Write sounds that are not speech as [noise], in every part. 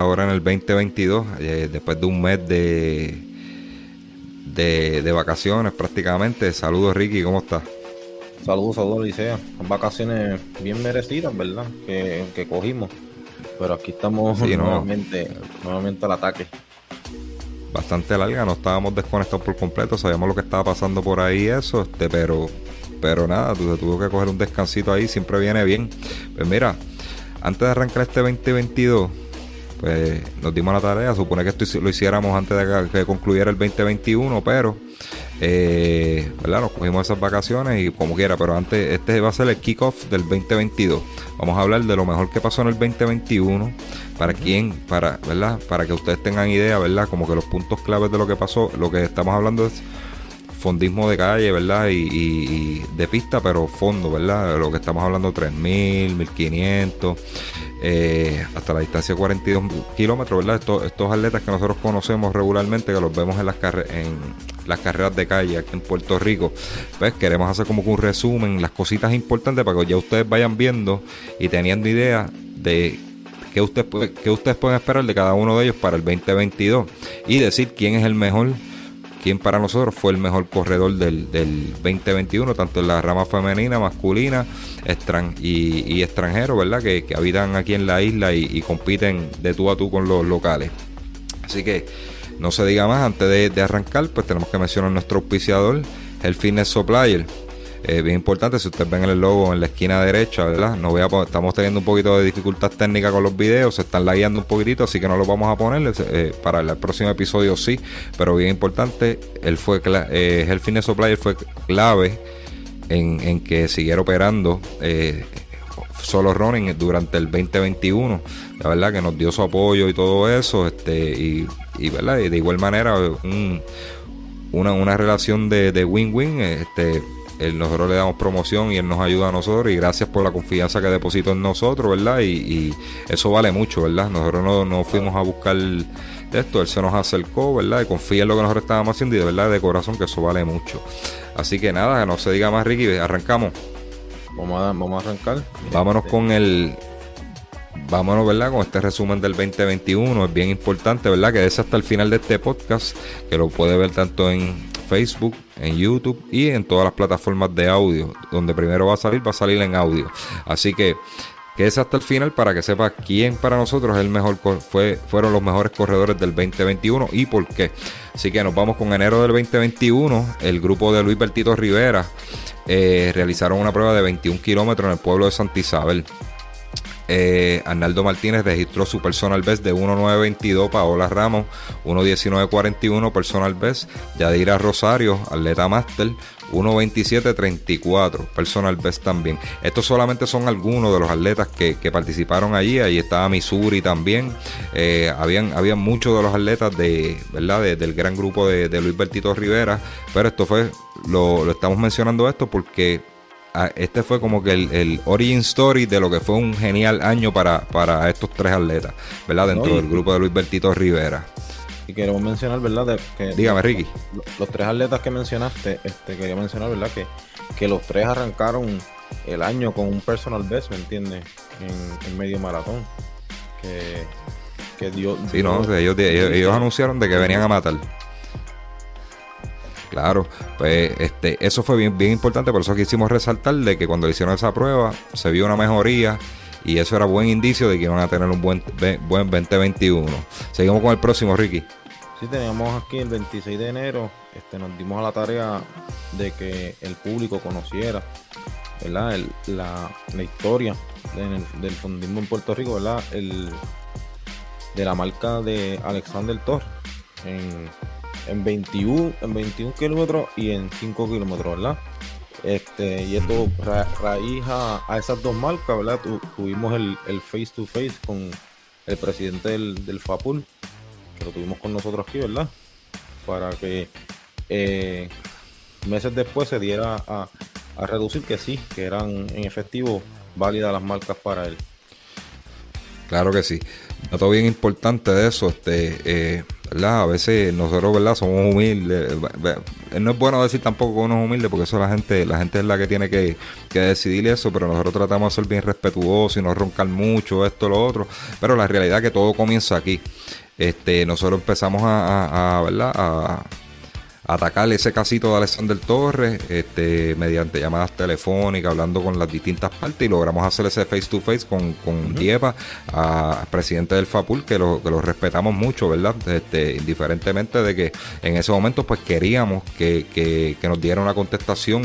ahora en el 2022, eh, después de un mes de, de, vacaciones prácticamente. Saludos Ricky, ¿cómo estás? Saludos, saludos Licea. Vacaciones bien merecidas, ¿verdad? Que, que cogimos. Pero aquí estamos nuevamente, nuevamente al ataque. Bastante larga, no estábamos desconectados por completo, sabíamos lo que estaba pasando por ahí, eso, este, pero, pero nada, tú tuvo que coger un descansito ahí, siempre viene bien. Pues mira, antes de arrancar este 2022, pues nos dimos la tarea, supone que esto lo hiciéramos antes de que concluyera el 2021, pero eh, ¿verdad? Nos cogimos esas vacaciones y como quiera, pero antes, este va a ser el kickoff del 2022. Vamos a hablar de lo mejor que pasó en el 2021, para quién, para, ¿verdad? Para que ustedes tengan idea, ¿verdad? Como que los puntos claves de lo que pasó, lo que estamos hablando es fondismo de calle, ¿verdad? Y, de pista, pero fondo, ¿verdad? Lo que estamos hablando, 3.000, 1.500, eh, hasta la distancia de 42 kilómetros, ¿verdad? Estos, estos atletas que nosotros conocemos regularmente, que los vemos en las, en las carreras de calle aquí en Puerto Rico, pues queremos hacer como un resumen, las cositas importantes para que ya ustedes vayan viendo y teniendo idea de qué ustedes, qué ustedes pueden esperar de cada uno de ellos para el 2022 y decir quién es el mejor quien para nosotros fue el mejor corredor del, del 2021, tanto en la rama femenina, masculina y, extranjero, ¿verdad? Que, habitan aquí en la isla y, compiten de tú a tú con los locales. Así que no se diga más, antes de, de arrancar, pues tenemos que mencionar nuestro auspiciador, el Fitness Supplier eh, bien importante, si ustedes ven el logo en la esquina derecha, ¿verdad? No voy a, estamos teniendo un poquito de dificultad técnica con los videos, se están lagueando un poquitito, así que no lo vamos a poner. Eh, para el, próximo episodio sí, pero bien importante, él fue eh, el Fitness Supplier fue clave en, que siguiera operando eh, solo running durante el 2021. La verdad que nos dio su apoyo y todo eso, este, y, y ¿verdad? de igual manera, una, una relación de win-win, este nosotros le damos promoción y él nos ayuda a nosotros y gracias por la confianza que depositó en nosotros, ¿verdad? Y, eso vale mucho, ¿verdad? Nosotros no, fuimos a buscar esto, él se nos acercó, ¿verdad? Y confía en lo que nosotros estábamos haciendo y de verdad de corazón que eso vale mucho. Así que nada, que no se diga más, Ricky, arrancamos. Vamos a, vamos a arrancar. Vámonos con el, vámonos, ¿verdad? Con este resumen del 2021. Es bien importante, ¿verdad? Que es hasta el final de este podcast, que lo puede ver tanto en Facebook, en YouTube y en todas las plataformas de audio. Donde primero va a salir, va a salir en audio. Así que quédese hasta el final para que sepa quién para nosotros el mejor fue, fueron los mejores corredores del 2021 y por qué. Así que nos vamos con enero del 2021. El grupo de Luis Bertito Rivera eh, realizaron una prueba de 21 kilómetros en el pueblo de Santa Isabel. Eh, Arnaldo Martínez registró su personal best de 1.922, Paola Ramos 1.1941 personal best, Yadira Rosario, atleta master 1.27.34 personal best también. Estos solamente son algunos de los atletas que, participaron allí. Ahí estaba Missouri también. Eh, habían, habían muchos de los atletas de, ¿verdad? del gran grupo de, Luis Bertito Rivera. Pero esto fue, lo estamos mencionando esto porque este fue como que el, origin story de lo que fue un genial año para, estos tres atletas, ¿verdad? Dentro del grupo de Luis Bertito Rivera. Y queremos mencionar, ¿verdad? que Dígame, Ricky. Los, tres atletas que mencionaste, este, quería mencionar, ¿verdad? Que, que los tres arrancaron el año con un personal best, ¿me entiendes? En, medio maratón. Que, que dio. Sí, no, ellos, ellos anunciaron de que venían a matar. Claro, pues este, eso fue bien, bien importante, por eso quisimos resaltar de que cuando hicieron esa prueba se vio una mejoría y eso era buen indicio de que iban a tener un buen, buen 2021. Seguimos con el próximo, Ricky. Sí, teníamos aquí el 26 de enero, este, nos dimos a la tarea de que el público conociera ¿verdad? la, historia del fundismo en Puerto Rico, ¿verdad? El, de la marca de Alexander Thor en 21, en 21 kilómetros y en 5 kilómetros, ¿verdad? Este, y esto raíz a, esas dos marcas, ¿verdad? tuvimos el, face to face con el presidente del, FAPUL, que lo tuvimos con nosotros aquí, ¿verdad? Para que eh, meses después se diera a, a, reducir que sí, que eran en efectivo válidas las marcas para él. Claro que sí. Dato bien importante de eso, este, eh, ¿verdad? A veces nosotros, ¿verdad? Somos humildes. No es bueno decir tampoco que uno es humilde porque eso la gente, la gente es la que tiene que, decidir eso, pero nosotros tratamos de ser bien respetuosos y no roncar mucho, esto, lo otro. Pero la realidad es que todo comienza aquí. Este, nosotros empezamos a, a ¿verdad? A, atacar ese casito de Alexander Torres este, mediante llamadas telefónicas, hablando con las distintas partes y logramos hacer ese face to face con, con Diepa, a, presidente del FAPUL, que lo, que lo respetamos mucho, ¿verdad? Este, indiferentemente de que en ese momento pues queríamos que, que, que nos diera una contestación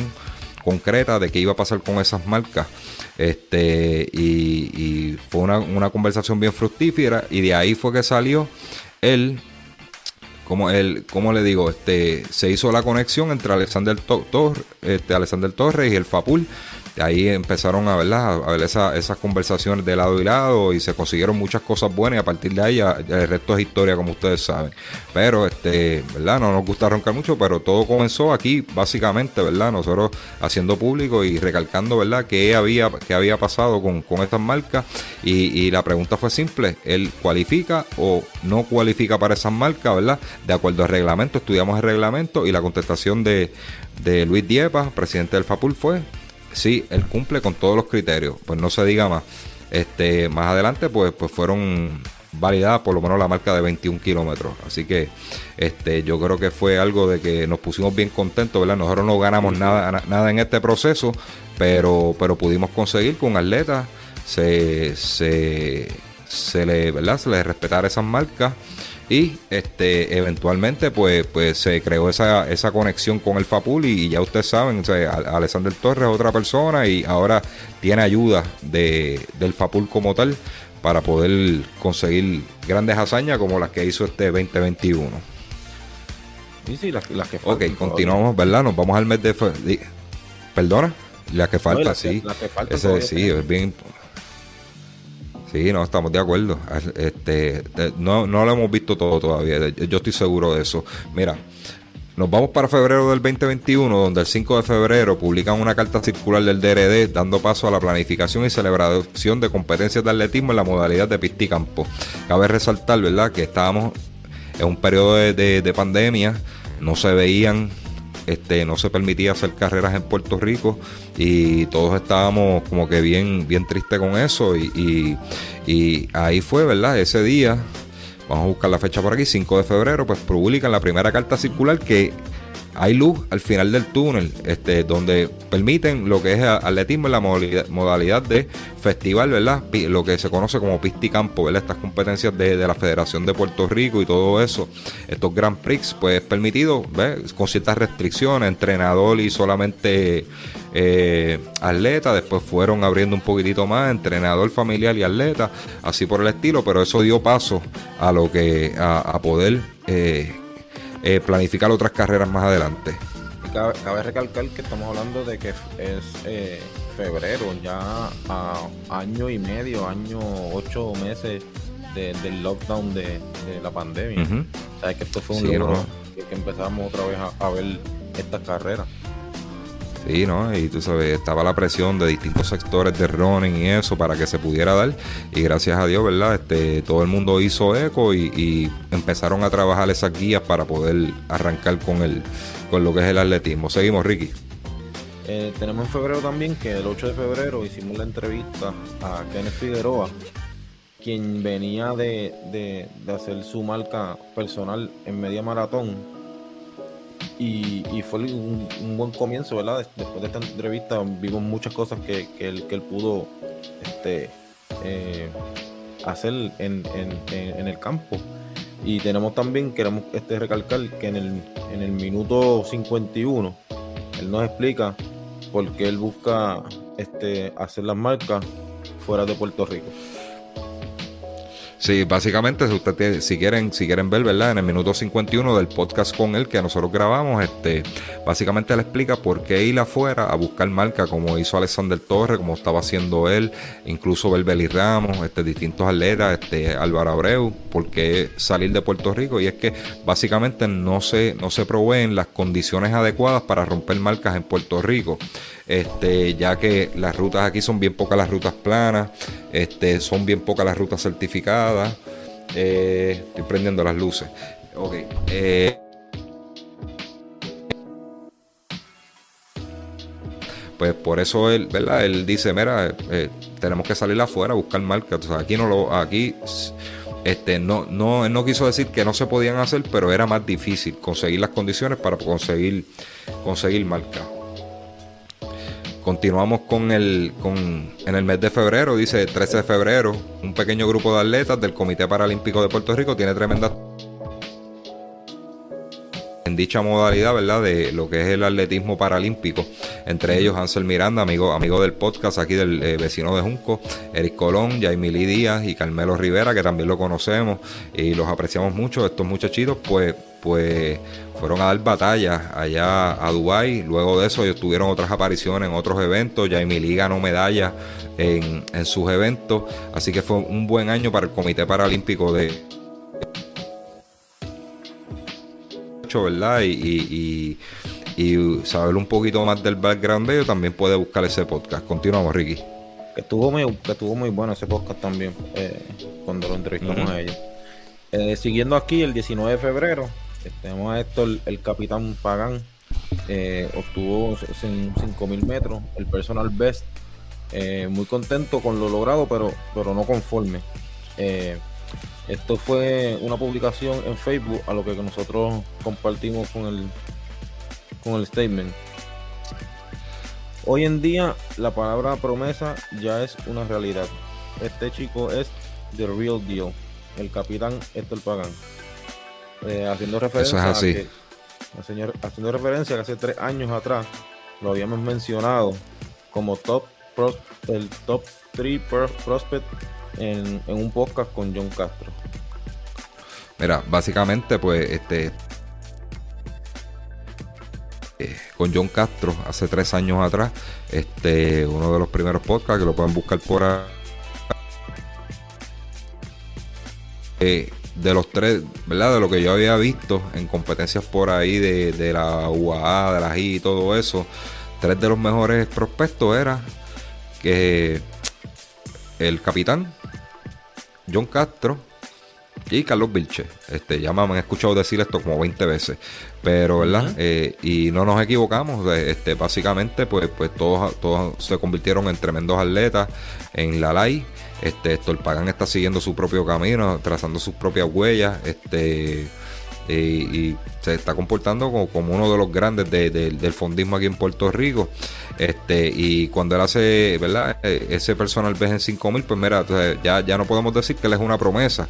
concreta de qué iba a pasar con esas marcas. Este, y, y fue una, una conversación bien fructífera y de ahí fue que salió él como el, le digo, este, se hizo la conexión entre Alexander, Tor, este, Alexander Torres y el Fapul ahí empezaron a, ¿verdad? a ver esas conversaciones de lado y lado y se consiguieron muchas cosas buenas y a partir de ahí el resto es historia como ustedes saben. Pero este, ¿verdad? No nos gusta roncar mucho, pero todo comenzó aquí básicamente, ¿verdad? Nosotros haciendo público y recalcando, ¿verdad? qué había, qué había pasado con, estas marcas y, la pregunta fue simple, ¿él cualifica o no cualifica para esas marcas, ¿verdad? De acuerdo al reglamento, estudiamos el reglamento y la contestación de, de Luis Diepa, presidente del FAPUL, fue sí, él cumple con todos los criterios, pues no se diga más. Este, más adelante, pues, pues fueron validadas por lo menos la marca de 21 kilómetros. Así que este, yo creo que fue algo de que nos pusimos bien contentos, ¿verdad? Nosotros no ganamos nada, nada en este proceso, pero, pero pudimos conseguir que un atleta se, se, se le, ¿verdad? Se le respetara esas marcas y este eventualmente pues pues se creó esa, esa conexión con el Fapul y, ya ustedes saben, o Alexander Torres es otra persona y ahora tiene ayuda de, del Fapul como tal para poder conseguir grandes hazañas como las que hizo este 2021. Sí, sí, las, que faltan. Ok, continuamos, ¿verdad? Nos vamos al mes de... Perdona, las que falta, sí. Ese, sí, es bien Sí, no, estamos de acuerdo. Este, no, no lo hemos visto todo todavía. Yo estoy seguro de eso. Mira, nos vamos para febrero del 2021, donde el 5 de febrero publican una carta circular del DRD dando paso a la planificación y celebración de competencias de atletismo en la modalidad de pista y campo. Cabe resaltar, ¿verdad?, que estábamos en un periodo de pandemia, no se veían este, no se permitía hacer carreras en Puerto Rico y todos estábamos como que bien, bien tristes con eso y, y, ahí fue, ¿verdad? Ese día, vamos a buscar la fecha por aquí, 5 de febrero, pues publican la primera carta circular que hay luz al final del túnel, este, donde permiten lo que es atletismo en la modalidad, de festival, ¿verdad? Lo que se conoce como pisticampo, ¿verdad? Estas competencias de, la Federación de Puerto Rico y todo eso, estos Grand Prix, pues permitido, ¿ves? Con ciertas restricciones, entrenador y solamente eh, atleta, después fueron abriendo un poquitito más, entrenador familiar y atleta, así por el estilo, pero eso dio paso a lo que, a, poder... Eh, eh, planificar otras carreras más adelante. Cabe, recalcar que estamos hablando de que es eh, febrero, ya a año y medio, año, ocho meses del lockdown de, la pandemia. Sabes que esto fue un logro que empezamos otra vez a ver estas carreras. Sí, ¿no? Y tú sabes, estaba la presión de distintos sectores de running y eso para que se pudiera dar. Y gracias a Dios, ¿verdad? Este, todo el mundo hizo eco y, empezaron a trabajar esas guías para poder arrancar con, el, con lo que es el atletismo. Seguimos, Ricky. Eh, tenemos en febrero también que el 8 de febrero hicimos la entrevista a Kenneth Figueroa, quien venía de, de, de hacer su marca personal en media maratón y, fue un, buen comienzo, ¿verdad? Después de esta entrevista vimos muchas cosas que, que, él, pudo este, eh, hacer en, en, el campo. Y tenemos también, queremos este, recalcar que en el, en el minuto 51, él nos explica por qué él busca este, hacer las marcas fuera de Puerto Rico. Sí, básicamente, si usted si quieren, si quieren ver, ¿verdad? En el minuto 51 del podcast con él que nosotros grabamos, este, básicamente le explica por qué ir afuera a buscar marca, como hizo Alexander Torres, como estaba haciendo él, incluso Belbeli Ramos, este, distintos atletas, este, Álvaro Abreu, por qué salir de Puerto Rico, y es que básicamente no se, no se proveen las condiciones adecuadas para romper marcas en Puerto Rico este, ya que las rutas aquí son bien pocas las rutas planas, este, son bien pocas las rutas certificadas. Eh, estoy prendiendo las luces. Ok. Eh, pues por eso él, ¿verdad? Él dice, mira, eh, tenemos que salir afuera a buscar marcas. Aquí no lo, aquí este, no, no, él no quiso decir que no se podían hacer, pero era más difícil conseguir las condiciones para conseguir, conseguir marcas. Continuamos con el, con, en el mes de febrero, dice 13 de febrero, un pequeño grupo de atletas del Comité Paralímpico de Puerto Rico tiene tremenda en dicha modalidad, ¿verdad? De lo que es el atletismo paralímpico. Entre ellos Ansel Miranda, amigo, amigo del podcast aquí del eh, vecino de Junco, Eric Colón, Jaimili Díaz y Carmelo Rivera, que también lo conocemos y los apreciamos mucho. Estos muchachitos, pues, pues fueron a dar batallas allá a Dubai. Luego de eso ellos tuvieron otras apariciones en otros eventos. Jaimili ganó medallas en, en sus eventos. Así que fue un buen año para el Comité Paralímpico de ¿verdad? Y, saber un poquito más del background de ellos, también puede buscar ese podcast. Continuamos, Ricky. Que estuvo muy, que estuvo muy bueno ese podcast también, eh, cuando lo entrevistamos a ellos. Eh, siguiendo aquí, el 19 de febrero, tenemos a esto, el, capitán Pagán eh, obtuvo 5.000 metros, el personal best. muy contento con lo logrado, pero, pero no conforme. Esto fue una publicación en Facebook a lo que nosotros compartimos con el, con el statement. Hoy en día la palabra promesa ya es una realidad. Este chico es the real deal, el capitán Héctor Pagán. Eh, haciendo referencia A que, haciendo referencia que hace tres años atrás lo habíamos mencionado como top el top 3 prospect en, un podcast con John Castro. Mira, básicamente, pues, este. Eh, con John Castro hace tres años atrás, este, uno de los primeros podcasts que lo pueden buscar por ahí. Eh, de los tres, ¿verdad? De lo que yo había visto en competencias por ahí de, de la UAA, de la GI y todo eso, tres de los mejores prospectos era que el capitán, John Castro y Carlos Vilche. Este, ya me han escuchado decir esto como 20 veces, pero ¿verdad? Eh, y no nos equivocamos, este, básicamente pues, pues todos, todos se convirtieron en tremendos atletas en la LAI. Este, Pagán está siguiendo su propio camino, trazando sus propias huellas. Este, y, se está comportando como, uno de los grandes del fondismo aquí en Puerto Rico. Este, y cuando él hace, ¿verdad? E, ese personal ves en 5000, pues mira, ya, ya no podemos decir que él es una promesa.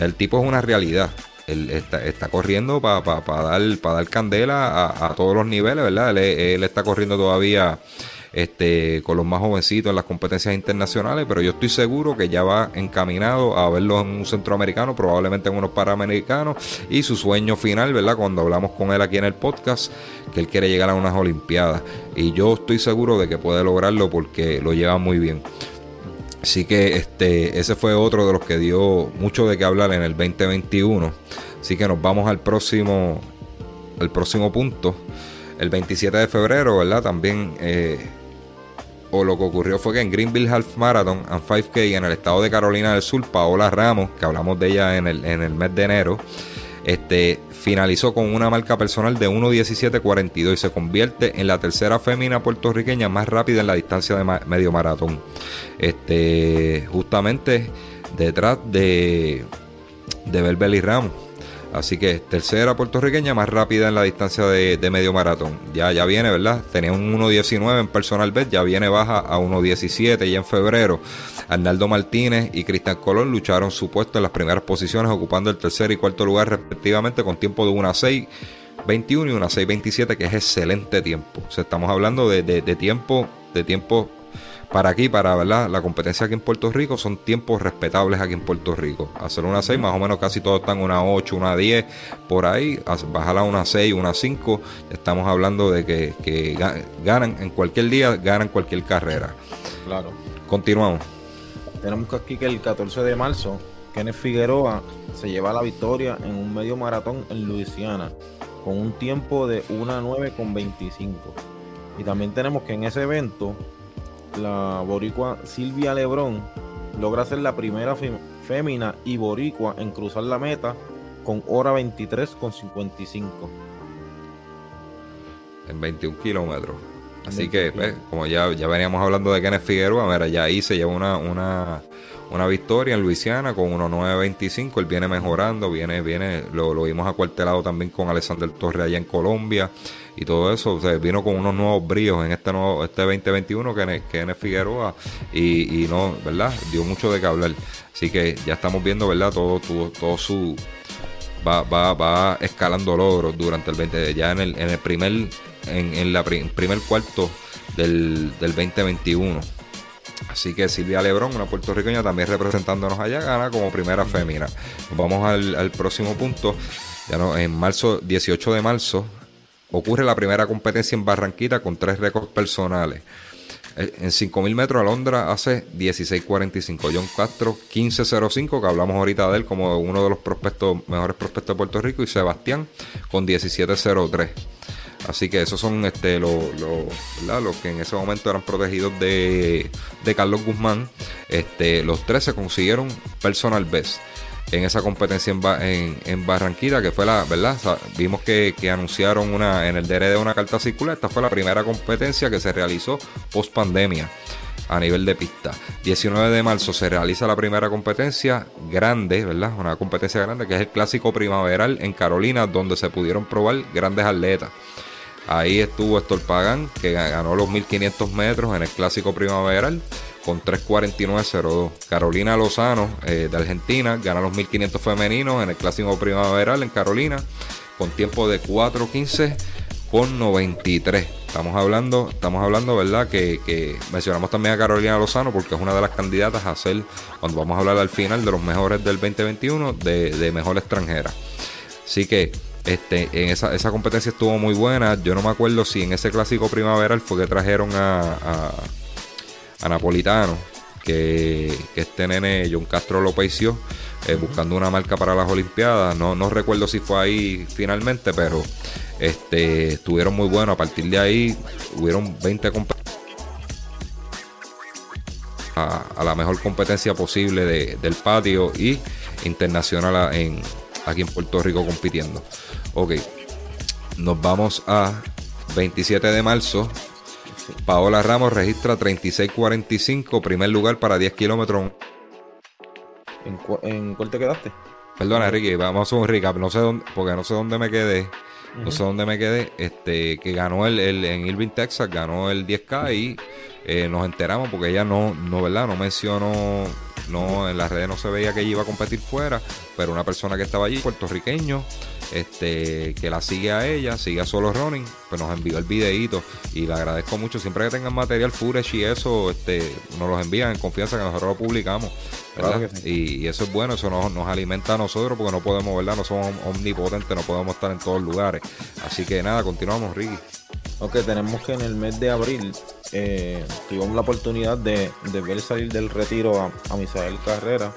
El tipo es una realidad. Él está, corriendo para dar, para dar candela a, todos los niveles, ¿verdad? él está corriendo todavía este, con los más jovencitos en las competencias internacionales, pero yo estoy seguro que ya va encaminado a verlo en un centroamericano, probablemente en unos panamericanos, y su sueño final, ¿verdad? Cuando hablamos con él aquí en el podcast, que él quiere llegar a unas Olimpiadas, y yo estoy seguro de que puede lograrlo porque lo lleva muy bien. Así que este, ese fue otro de los que dio mucho de qué hablar en el 2021. Así que nos vamos al próximo, al próximo punto. El 27 de febrero, ¿verdad? También eh, o lo que ocurrió fue que en Greenville Half Marathon and 5K en el estado de Carolina del Sur, Paola Ramos, que hablamos de ella en el, en el mes de enero, este, finalizó con una marca personal de 1.17.42 y se convierte en la tercera fémina puertorriqueña más rápida en la distancia de medio maratón. Este, justamente detrás de, de y Ramos. Así que tercera puertorriqueña más rápida en la distancia de, medio maratón. Ya, ya viene, ¿verdad? Tenía un 1.19 en personal bet, ya viene baja a 1.17 y en febrero Arnaldo Martínez y Cristian Colón lucharon su puesto en las primeras posiciones ocupando el tercer y cuarto lugar respectivamente con tiempo de 1.6. 21 y 1.6.27 que es excelente tiempo. O sea, estamos hablando de, de tiempo de tiempo para aquí, para ¿verdad? la competencia aquí en Puerto Rico, son tiempos respetables aquí en Puerto Rico. Hacer una 6, más o menos casi todos están una 8, una 10, por ahí, bajar a una 6, una 5, estamos hablando de que, ganan en cualquier día, ganan cualquier carrera. Claro. Continuamos. Tenemos aquí que el 14 de marzo, Kenneth Figueroa se lleva la victoria en un medio maratón en Luisiana, con un tiempo de 1.9 con 25. Y también tenemos que en ese evento la boricua Silvia Lebrón logra ser la primera fémina y boricua en cruzar la meta con hora 23 con 55. En 21 kilómetros. Así que, pues, como ya, ya veníamos hablando de Kenneth Figueroa, mira, ya ahí se lleva una, una, una victoria en Luisiana con 1.925. Él viene mejorando, viene, viene, lo, lo vimos acuartelado también con Alexander Torre allá en Colombia y todo eso. O vino con unos nuevos bríos en este nuevo, este 2021 que Kenneth Figueroa y, y no, ¿verdad? Dio mucho de qué hablar. Así que ya estamos viendo, ¿verdad? Todo, todo, todo su va, va, va escalando logros durante el 20, ya en el, en el primer, en, en la primer cuarto del, del 2021. Así que Silvia Lebrón, una puertorriqueña, también representándonos allá, gana como primera fémina. Vamos al, próximo punto. Ya no, en marzo, 18 de marzo, ocurre la primera competencia en Barranquita con tres récords personales. Eh, en 5.000 metros Alondra hace 16.45. John Castro 15.05, que hablamos ahorita de él como uno de los prospectos, mejores prospectos de Puerto Rico. Y Sebastián con 17.03. Así que esos son este, los, los, que en ese momento eran protegidos de, Carlos Guzmán. Este, los tres se consiguieron personal best en esa competencia en, en, Barranquilla, que fue la, ¿verdad? vimos que, anunciaron una en el DRD una carta circular. Esta fue la primera competencia que se realizó post pandemia a nivel de pista. 19 de marzo se realiza la primera competencia grande, ¿verdad? Una competencia grande que es el clásico primaveral en Carolina, donde se pudieron probar grandes atletas. Ahí estuvo Héctor Pagán, que ganó los 1500 metros en el clásico primaveral con 3.49.02. Carolina Lozano eh, de Argentina gana los 1500 femeninos en el clásico primaveral en Carolina con tiempo de 4.15 con 93. Estamos hablando, estamos hablando, ¿verdad? Que, mencionamos también a Carolina Lozano porque es una de las candidatas a ser, cuando vamos a hablar al final de los mejores del 2021, de, de mejor extranjera. Así que este, en esa, esa competencia estuvo muy buena. Yo no me acuerdo si en ese clásico primaveral fue que trajeron a Napolitano, que, este nene John Castro lo paició eh, buscando una marca para las Olimpiadas. No, no recuerdo si fue ahí finalmente, pero este, estuvieron muy buenos. A partir de ahí hubieron 20 competencias. A, la mejor competencia posible del patio y internacional en, aquí en Puerto Rico compitiendo. Ok, nos vamos a 27 de marzo Paola Ramos registra 36.45, primer lugar para 10 kilómetros. ¿En, cuál te quedaste? Perdona, Ricky, vamos a hacer un recap. No sé dónde, porque no sé dónde me quedé. No sé dónde me quedé. Este, que ganó el, en Irving, Texas, ganó el 10K y eh, nos enteramos porque ella no, no, ¿verdad? No mencionó, no, en las redes no se veía que ella iba a competir fuera, pero una persona que estaba allí, puertorriqueño, este, que la sigue a ella, sigue a Solo Running, pues nos envió el videito y le agradezco mucho. Siempre que tengan material footage y eso, este, nos los envían en confianza que nosotros lo publicamos. y, eso es bueno, eso nos, alimenta a nosotros porque no podemos, ¿verdad? No somos omnipotentes, no podemos estar en todos lugares. Así que nada, continuamos, Ricky. Ok, tenemos que en el mes de abril eh, tuvimos la oportunidad de, ver salir del retiro a, a Misael Carrera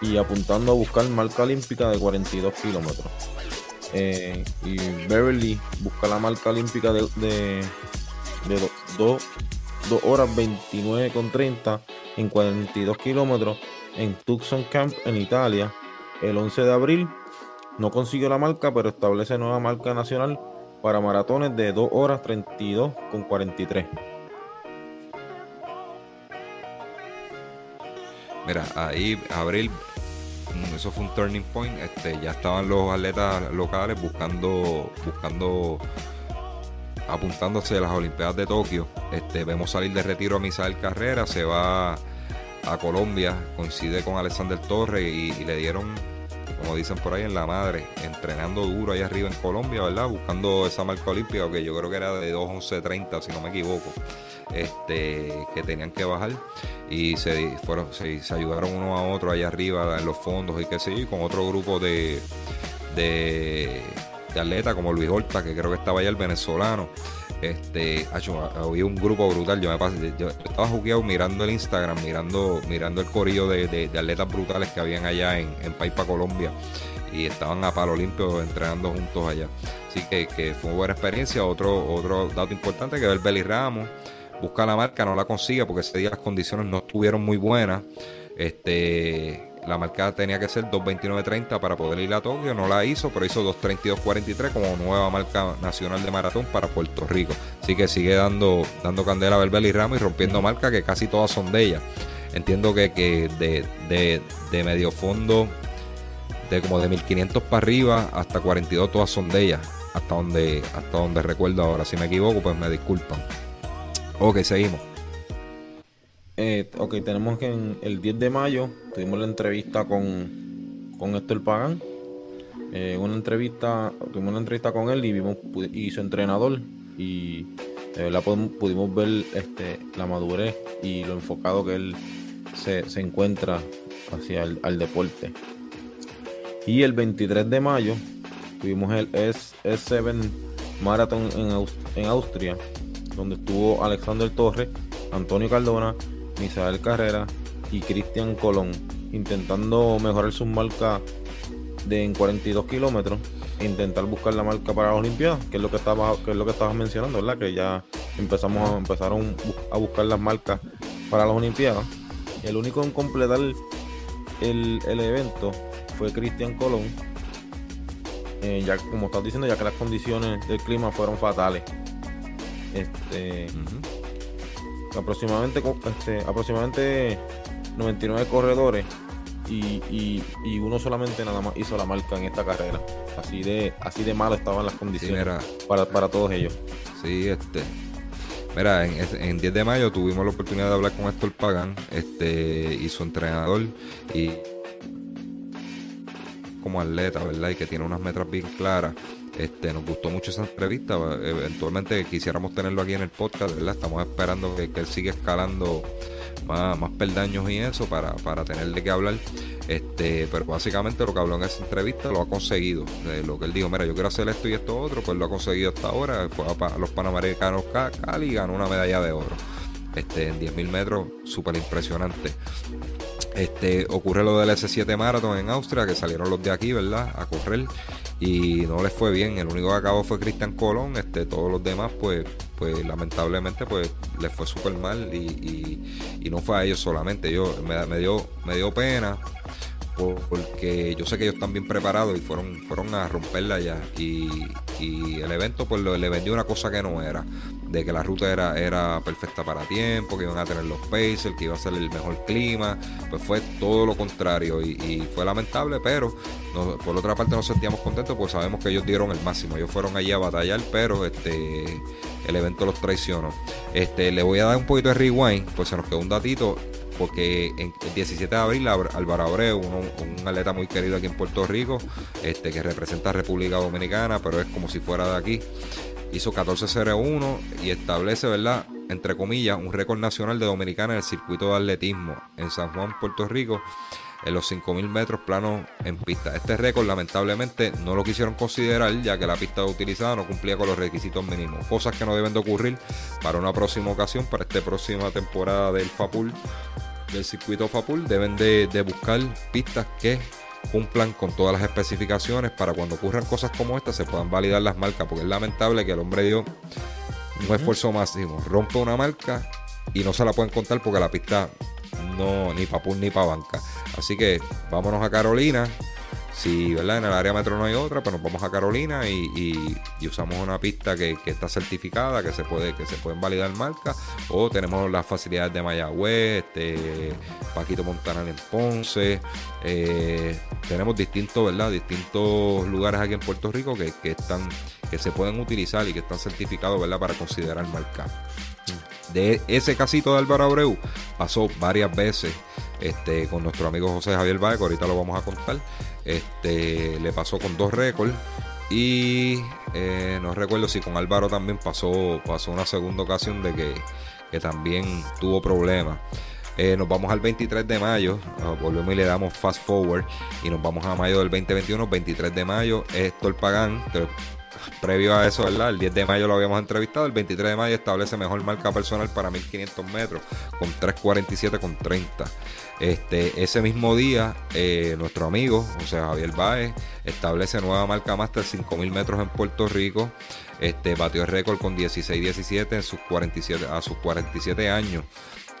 y apuntando a buscar marca olímpica de 42 kilómetros. Eh, y Beverly busca la marca olímpica de, de, 2 horas 29 con 30 en 42 kilómetros en Tucson Camp en Italia el 11 de abril. No consiguió la marca, pero establece nueva marca nacional para maratones de 2 horas 32 con 43. Mira, ahí abril Mm, eso fue un turning point. Este, ya estaban los atletas locales buscando, buscando, apuntándose a las Olimpiadas de Tokio. Este, vemos salir de retiro a Misael Carrera, se va a Colombia, coincide con Alexander Torres y, le dieron, como dicen por ahí en la madre, entrenando duro ahí arriba en Colombia, ¿verdad? Buscando esa marca olímpica, que yo creo que era de 2.11.30, si no me equivoco este, que tenían que bajar y se fueron se, ayudaron uno a otro allá arriba en los fondos y qué sé con otro grupo de, de, atletas como Luis Horta, que creo que estaba allá el venezolano. Este, había un grupo brutal. Yo me pasé, yo estaba jugueado mirando el Instagram, mirando, mirando el corillo de, atletas brutales que habían allá en, en Paipa, Colombia. Y estaban a palo limpio entrenando juntos allá. Así que, que fue una buena experiencia. Otro, otro dato importante que ver Beli Ramos busca la marca, no la consigue porque ese día las condiciones no estuvieron muy buenas. Este, la marca tenía que ser 2.29.30 para poder ir a Tokio, no la hizo, pero hizo 2.32.43 como nueva marca nacional de maratón para Puerto Rico. Así que sigue dando, dando candela a Verbel y Ramos y rompiendo marcas que casi todas son de ella. Entiendo que, que de, de, de medio fondo, de como de 1500 para arriba hasta 42 todas son de ella. Hasta donde, hasta donde recuerdo ahora. Si me equivoco, pues me disculpan. Ok, seguimos. Eh, ok, tenemos que en el 10 de mayo tuvimos la entrevista con, con Héctor Pagán. Eh, una entrevista, tuvimos una entrevista con él y vimos y su entrenador. Y de verdad pudimos, ver este, la madurez y lo enfocado que él se, encuentra hacia el deporte. Y el 23 de mayo tuvimos el S, 7 Marathon en, en Austria, donde estuvo Alexander Torres, Antonio Cardona, Misael Carrera y Cristian Colón, intentando mejorar sus marcas de en 42 kilómetros e intentar buscar la marca para las Olimpiadas, que es lo que estaba, que es lo que estabas mencionando, ¿verdad? Que ya empezamos a, empezaron a buscar las marcas para las Olimpiadas. El único en completar el, evento fue Cristian Colón. Eh, ya como estás diciendo, ya que las condiciones del clima fueron fatales. Este, aproximadamente, este, aproximadamente 99 corredores y, uno solamente nada más hizo la marca en esta carrera. Así de, así de malo estaban las condiciones para, para todos ellos. Sí, este. Mira, en, 10 de mayo tuvimos la oportunidad de hablar con Héctor Pagan este, y su entrenador y como atleta, ¿verdad? Y que tiene unas metas bien claras. Este, nos gustó mucho esa entrevista. Eventualmente quisiéramos tenerlo aquí en el podcast, ¿verdad? Estamos esperando que, él siga escalando más, más peldaños y eso para, para tener de qué hablar. Este, pero básicamente lo que habló en esa entrevista lo ha conseguido. lo que él dijo, mira, yo quiero hacer esto y esto otro, pues lo ha conseguido hasta ahora. Fue a, los Panamericanos Cali y ganó una medalla de oro. Este, en 10.000 metros, súper impresionante. Este, ocurre lo del S7 Marathon en Austria, que salieron los de aquí, ¿verdad? A correr y no les fue bien. El único que acabó fue Cristian Colón. Este, todos los demás, pues, pues lamentablemente, pues les fue súper mal y, no fue a ellos solamente. Yo me, dio, me dio pena porque yo sé que ellos están bien preparados y fueron, fueron a romperla ya. Y, el evento pues le vendió una cosa que no era, de que la ruta era, era perfecta para tiempo, que iban a tener los pacers, que iba a ser el mejor clima, pues fue todo lo contrario y, fue lamentable, pero por otra parte nos sentíamos contentos porque sabemos que ellos dieron el máximo, ellos fueron allí a batallar, pero este el evento los traicionó. Este, le voy a dar un poquito de rewind, pues se nos quedó un datito porque el 17 de abril Álvaro Abreu, un, atleta muy querido aquí en Puerto Rico, este, que representa a República Dominicana, pero es como si fuera de aquí, hizo 14.01 y establece, ¿verdad? Entre comillas, un récord nacional de Dominicana en el circuito de atletismo en San Juan, Puerto Rico, en los 5.000 metros planos en pista. Este récord lamentablemente no lo quisieron considerar ya que la pista utilizada no cumplía con los requisitos mínimos, cosas que no deben de ocurrir para una próxima ocasión, para esta próxima temporada del FAPUL del circuito FAPUL deben de, buscar pistas que cumplan con todas las especificaciones para cuando ocurran cosas como esta se puedan validar las marcas, porque es lamentable que el hombre dio un esfuerzo máximo, rompe una marca y no se la pueden contar porque la pista no, ni para ni para banca. Así que vámonos a Carolina si ¿verdad? en el área metro no hay otra, pues nos vamos a Carolina y, usamos una pista que, está certificada, que se puede que se pueden validar marcas, o tenemos las facilidades de Mayagüez, este, Paquito Montanal en Ponce, eh, tenemos distintos, ¿verdad? distintos lugares aquí en Puerto Rico que, están que se pueden utilizar y que están certificados ¿verdad? para considerar marca. De ese casito de Álvaro Abreu pasó varias veces este, con nuestro amigo José Javier Baez, ahorita lo vamos a contar. Este, le pasó con dos récords. Y eh, no recuerdo si con Álvaro también pasó, pasó una segunda ocasión de que, también tuvo problemas. Eh, nos vamos al 23 de mayo, ah, volvemos y le damos fast forward y nos vamos a mayo del 2021, 23 de mayo, Héctor Pagán, que previo a eso, ¿verdad? El 10 de mayo lo habíamos entrevistado, el 23 de mayo establece mejor marca personal para 1500 metros con 3.47 con 30. Este, ese mismo día, eh, nuestro amigo José Javier Baez establece nueva marca Master 5000 metros en Puerto Rico. Este, batió el récord con 16-17 en sus 47, a sus 47 años.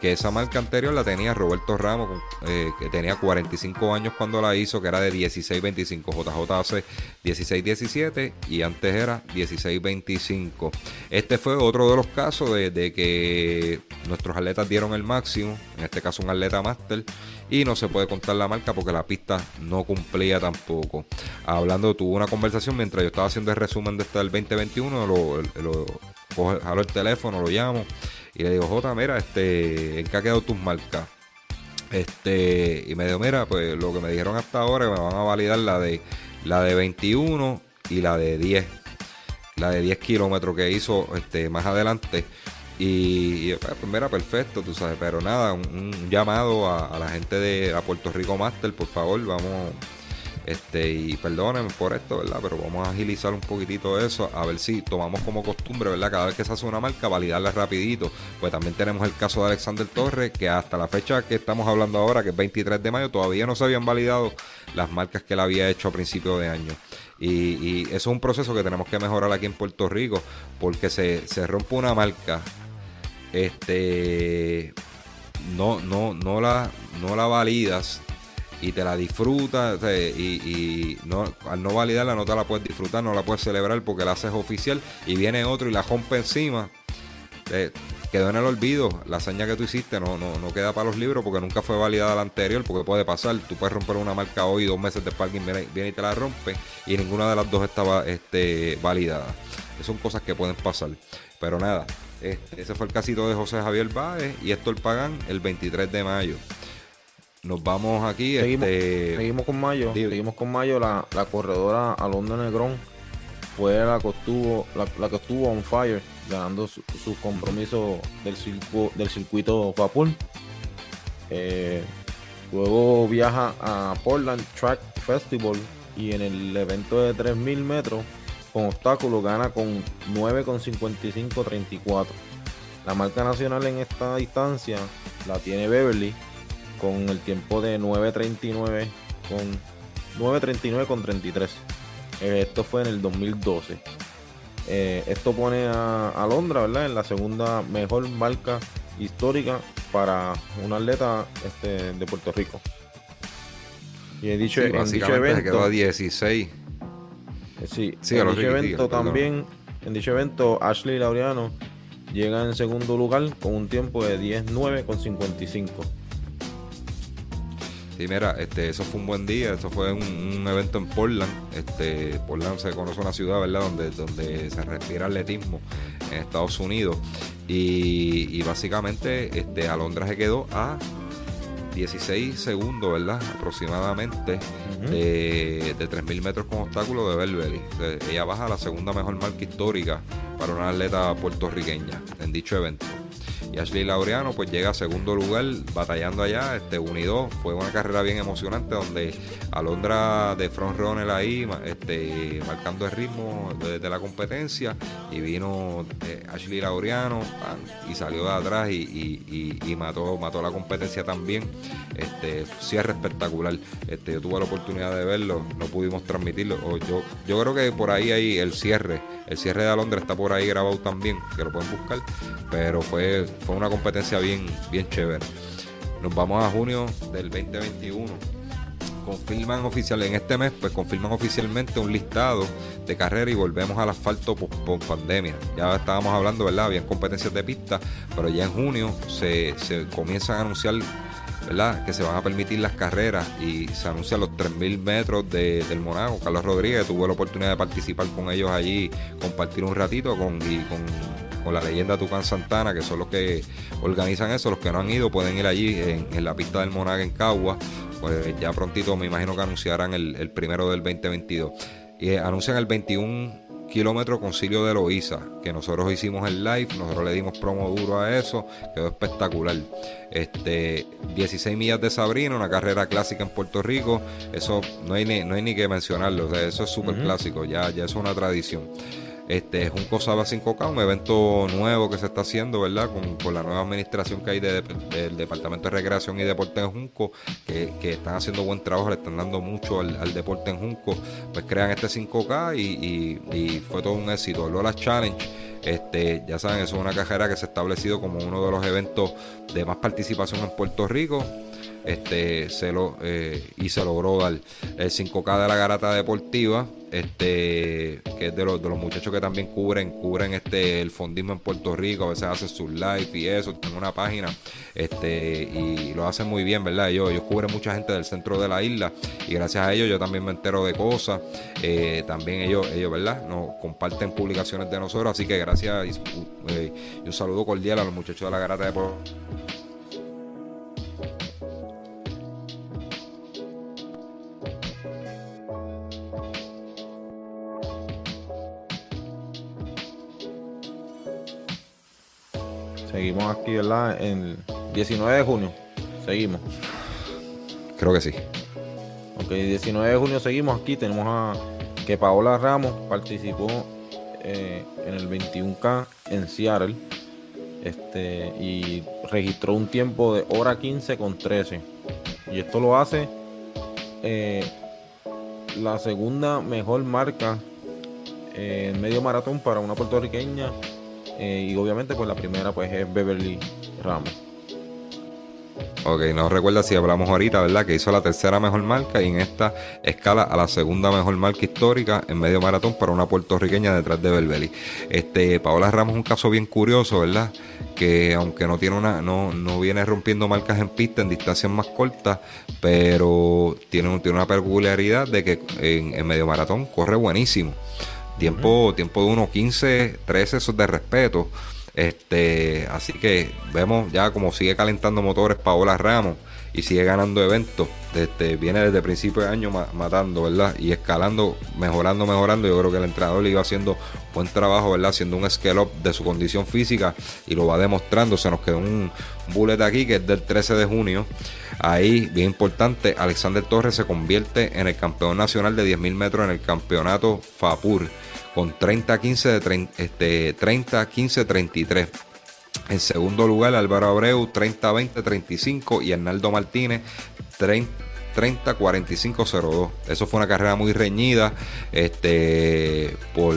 Que esa marca anterior la tenía Roberto Ramos, eh, que tenía 45 años cuando la hizo, que era de 16-25. JJ hace 16-17 y antes era 16-25. Este fue otro de los casos de, que nuestros atletas dieron el máximo, en este caso un atleta máster, y no se puede contar la marca porque la pista no cumplía tampoco. Hablando, tuvo una conversación mientras yo estaba haciendo el resumen de este del 2021, lo, lo, lo jalo el teléfono, lo llamo y le digo, Jota, mira, este, ¿en qué ha quedado tus marcas? Este, y me dijo, mira, pues lo que me dijeron hasta ahora que me van a validar la de la de 21 y la de 10. La de 10 kilómetros que hizo este, más adelante. Y, pues, pues mira, perfecto, tú sabes, pero nada, un, llamado a, a, la gente de a Puerto Rico Master, por favor, vamos, este, y perdónenme por esto, ¿verdad? Pero vamos a agilizar un poquitito eso, a ver si tomamos como costumbre, ¿verdad? Cada vez que se hace una marca, validarla rapidito. Pues también tenemos el caso de Alexander Torres, que hasta la fecha que estamos hablando ahora, que es 23 de mayo, todavía no se habían validado las marcas que él había hecho a principio de año. Y, eso es un proceso que tenemos que mejorar aquí en Puerto Rico, porque se, se rompe una marca, este, no, no, no la, no la validas y te la disfrutas y, no, al no validarla no te la puedes disfrutar, no la puedes celebrar porque la haces oficial y viene otro y la rompe encima. quedó en el olvido, la hazaña que tú hiciste no, no, no queda para los libros porque nunca fue validada la anterior, porque puede pasar, tú puedes romper una marca hoy, dos meses después alguien viene, viene y te la rompe y ninguna de las dos estaba este, validada. Son cosas que pueden pasar. Pero nada, este, ese fue el casito de José Javier Báez y el pagan el 23 de mayo. Nos vamos aquí. Seguimos, este... seguimos con Mayo. Seguimos con Mayo. La, la corredora Alondra Negrón fue la que estuvo, la, la que estuvo on fire, ganando sus su compromisos del, circuito, del circuito Vapor. Eh, luego viaja a Portland Track Festival y en el evento de 3.000 metros con obstáculos gana con 9,55-34. La marca nacional en esta distancia la tiene Beverly con el tiempo de 9.39 con 9.39 con 33. Eh, esto fue en el 2012. Eh, esto pone a, a, Londra, ¿verdad? En la segunda mejor marca histórica para un atleta este, de Puerto Rico. Y he dicho, sí, en dicho evento. Se quedó a 16. Eh, sí, sí en dicho evento también, en dicho evento, Ashley Laureano llega en segundo lugar con un tiempo de 10.9 con 55. Sí, mira, este, eso fue un buen día, eso fue un, un, evento en Portland. Este, Portland se conoce una ciudad, ¿verdad? Donde, donde se respira atletismo en Estados Unidos. Y, y básicamente este, Alondra se quedó a 16 segundos, ¿verdad? Aproximadamente uh -huh. de, de 3.000 metros con obstáculo de sea, ella baja a la segunda mejor marca histórica para una atleta puertorriqueña en dicho evento. Y Ashley Laureano pues llega a segundo lugar batallando allá, este unido. Fue una carrera bien emocionante donde Alondra de front runner ahí, este, marcando el ritmo desde de la competencia y vino eh, Ashley Laureano y salió de atrás y, y, y, y, mató, mató la competencia también. Este, cierre espectacular. Este, yo tuve la oportunidad de verlo, no pudimos transmitirlo. Yo, yo creo que por ahí hay el cierre. El cierre de Alondra está por ahí grabado también, que lo pueden buscar. Pero fue, fue una competencia bien, bien chévere. Nos vamos a junio del 2021. Confirman oficial en este mes, pues confirman oficialmente un listado de carrera y volvemos al asfalto por, pandemia. Ya estábamos hablando, ¿verdad? Habían competencias de pista, pero ya en junio se, se comienzan a anunciar ¿verdad? que se van a permitir las carreras y se anuncian los 3.000 metros de, del Monaco. Carlos Rodríguez tuvo la oportunidad de participar con ellos allí, compartir un ratito con, y con, con la leyenda Tucán Santana, que son los que organizan eso. Los que no han ido pueden ir allí en, en la pista del Monaco en Cagua. Pues ya prontito me imagino que anunciarán el, el primero del 2022. Y anuncian el 21 kilómetro concilio de Loíza, que nosotros hicimos el live, nosotros le dimos promo duro a eso, quedó espectacular. Este, 16 millas de Sabrina, una carrera clásica en Puerto Rico, eso no hay ni, no hay ni que mencionarlo, o sea, eso es súper uh -huh. clásico, ya, ya es una tradición. Este es un COSABA 5K, un evento nuevo que se está haciendo, ¿verdad? Con, la nueva administración que hay del de, de, Departamento de Recreación y Deporte en Junco, que, están haciendo buen trabajo, le están dando mucho al, deporte en Junco. Pues crean este 5K y, fue todo un éxito. Lola Challenge Este, ya saben, es una carrera que se ha establecido como uno de los eventos de más participación en Puerto Rico este se lo eh, y se logró dar el 5K de la garata deportiva este que es de los, de los muchachos que también cubren cubren este el fondismo en Puerto Rico a veces hacen su live y eso tienen una página este y lo hacen muy bien verdad ellos, ellos cubren mucha gente del centro de la isla y gracias a ellos yo también me entero de cosas eh, también ellos ellos verdad nos comparten publicaciones de nosotros así que gracias y, eh, un saludo cordial a los muchachos de la garata deportiva Seguimos aquí, ¿verdad? En 19 de junio. Seguimos. Creo que sí. Ok, 19 de junio seguimos aquí. Tenemos a que Paola Ramos participó eh, en el 21K en Seattle. Este, y registró un tiempo de hora 15 con 13. Y esto lo hace eh, la segunda mejor marca en medio maratón para una puertorriqueña eh, y obviamente pues la primera pues es Beverly Ramos. Ok, no recuerda si hablamos ahorita, ¿verdad? Que hizo la tercera mejor marca y en esta escala a la segunda mejor marca histórica en medio maratón para una puertorriqueña detrás de Belbeli. Este, Paola Ramos es un caso bien curioso, ¿verdad? Que aunque no tiene una, no, no viene rompiendo marcas en pista en distancias más cortas, pero tiene, tiene una peculiaridad de que en, en medio maratón corre buenísimo. Tiempo, tiempo de 1.15, 13, eso es de respeto. Este, así que vemos ya como sigue calentando motores Paola Ramos y sigue ganando eventos. Este, viene desde principio de año matando, ¿verdad? Y escalando, mejorando, mejorando. Yo creo que el entrenador le iba haciendo buen trabajo, ¿verdad? Haciendo un scale up de su condición física y lo va demostrando. Se nos quedó un bullet aquí que es del 13 de junio. Ahí, bien importante, Alexander Torres se convierte en el campeón nacional de 10.000 metros en el campeonato FAPUR con 30-15 de este, 30-15-33. En segundo lugar, Álvaro Abreu 30-20-35 y Arnaldo Martínez 30-45-02. Eso fue una carrera muy reñida este, por,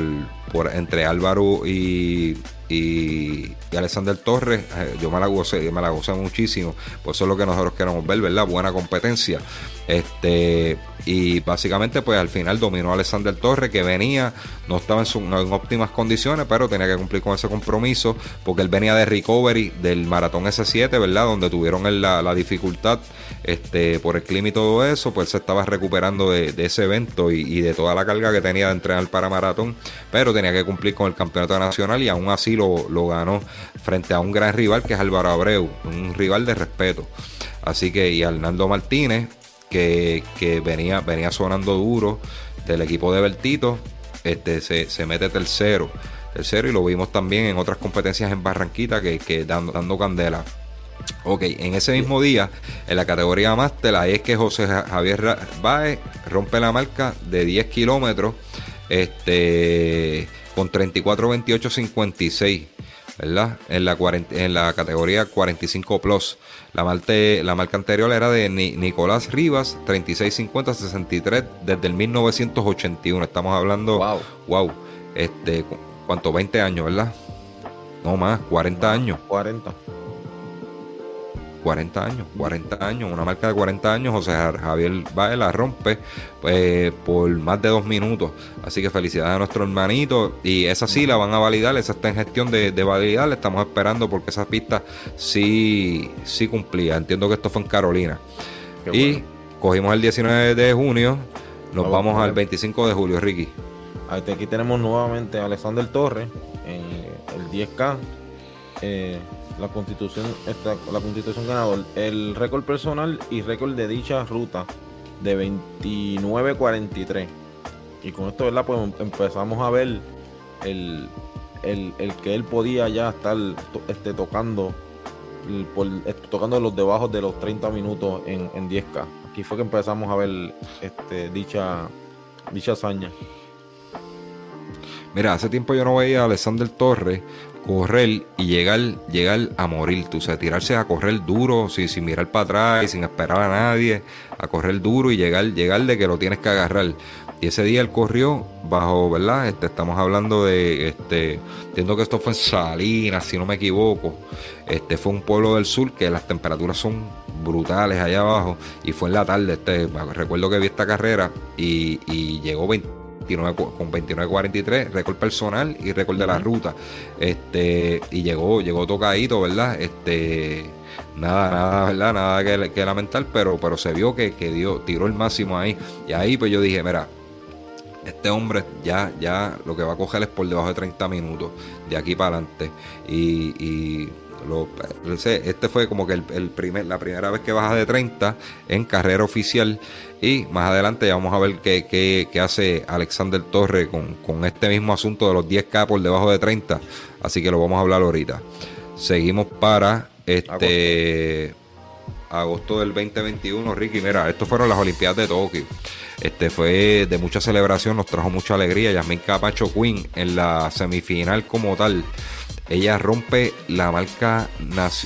por entre Álvaro y, y, Alexander Torres, eh, yo me la gocé, me la gocé muchísimo. Pues eso es lo que nosotros queremos ver, ¿verdad? Buena competencia. Este, y básicamente, pues al final dominó Alexander Torres, que venía, no estaba en, en, óptimas condiciones, pero tenía que cumplir con ese compromiso, porque él venía de recovery del maratón S7, ¿verdad? Donde tuvieron la, la, dificultad este, por el clima y todo eso, pues se estaba recuperando de, ese evento y, y, de toda la carga que tenía de entrenar para maratón, pero tenía que cumplir con el campeonato nacional y aún así lo, lo ganó frente a un gran rival que es Álvaro Abreu, un rival de respeto. Así que, y Arnaldo Martínez, que, venía, venía sonando duro del equipo de Bertito, este, se, mete tercero. Tercero y lo vimos también en otras competencias en Barranquita que, que dando, dando candela. Ok, en ese mismo día, en la categoría máster, ahí es que José Javier Baez rompe la marca de 10 kilómetros este, con 34-28-56. ¿verdad? En la, en la categoría 45 Plus. La, la marca anterior era de Nicolás Rivas, 3650-63, desde el 1981. Estamos hablando, wow, wow este, ¿cuánto? 20 años, ¿verdad? No más, 40 años. 40. 40 años, 40 años, una marca de 40 años, José Javier Baez la rompe pues, por más de dos minutos. Así que felicidades a nuestro hermanito. Y esa sí la van a validar, esa está en gestión de, de validar. Estamos esperando porque esa pista sí, sí cumplía. Entiendo que esto fue en Carolina. y cogimos el 19 de junio, nos vamos, al 25 de julio, Ricky. Aquí tenemos nuevamente a Alexander Torres en el 10K. Eh, la constitución está, la constitución ganador el récord personal y récord de dicha ruta de 29.43 y con esto verdad pues empezamos a ver el, el, que él podía ya estar este, tocando por, tocando los debajo de los 30 minutos en, en 10k aquí fue que empezamos a ver este, dicha dicha hazaña. Mira, hace tiempo yo no veía a Alexander Torres correr y llegar, llegar a morir, tú, o tirarse a correr duro, sin, sin mirar para atrás y sin esperar a nadie, a correr duro y llegar, llegar de que lo tienes que agarrar. Y ese día él corrió bajo, ¿verdad? Este, estamos hablando de, este, entiendo que esto fue en Salinas, si no me equivoco. Este fue un pueblo del sur que las temperaturas son brutales allá abajo. Y fue en la tarde, este, recuerdo que vi esta carrera y, y llegó 20 con 29.43, récord personal y récord de la ruta. Este, y llegó, llegó tocadito, ¿verdad? Este, nada, nada, ¿verdad? Nada que, lamentar, pero, pero se vio que, dio, tiró el máximo ahí. Y ahí pues yo dije, mira, este hombre ya, ya lo que va a coger es por debajo de 30 minutos, de aquí para adelante. Y, lo, este fue como que el, primer, la primera vez que baja de 30 en carrera oficial. Y más adelante ya vamos a ver qué, hace Alexander Torre con, con, este mismo asunto de los 10K por debajo de 30. Así que lo vamos a hablar ahorita. Seguimos para este agosto del 2021, Ricky. Mira, estos fueron las Olimpiadas de Tokio. Este fue de mucha celebración, nos trajo mucha alegría. Yasmin Capacho Queen en la semifinal como tal. Ella rompe la marca,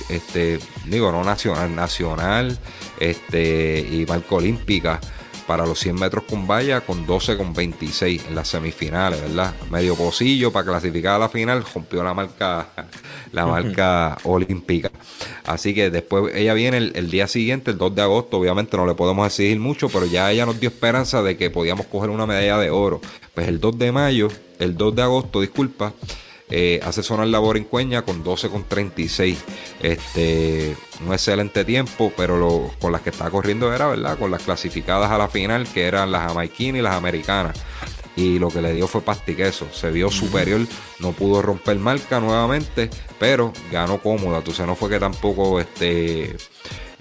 este, digo, no nacional, nacional, este, y marca olímpica para los 100 metros con valla con 12 con 26 en las semifinales, ¿verdad? Medio pocillo para clasificar a la final, rompió la marca, la marca olímpica. Así que después ella viene el, día siguiente, el 2 de agosto, obviamente no le podemos exigir mucho, pero ya ella nos dio esperanza de que podíamos coger una medalla de oro. Pues el 2 de mayo, el 2 de agosto, disculpa, eh, hace sonar la Borincueña con 12 con 36. Este, un excelente tiempo, pero lo, con las que estaba corriendo era, ¿verdad? Con las clasificadas a la final, que eran las jamaiquinas y las americanas. Y lo que le dio fue pastiqueso. Se vio superior, no pudo romper marca nuevamente, pero ganó cómoda. Entonces no fue que tampoco este,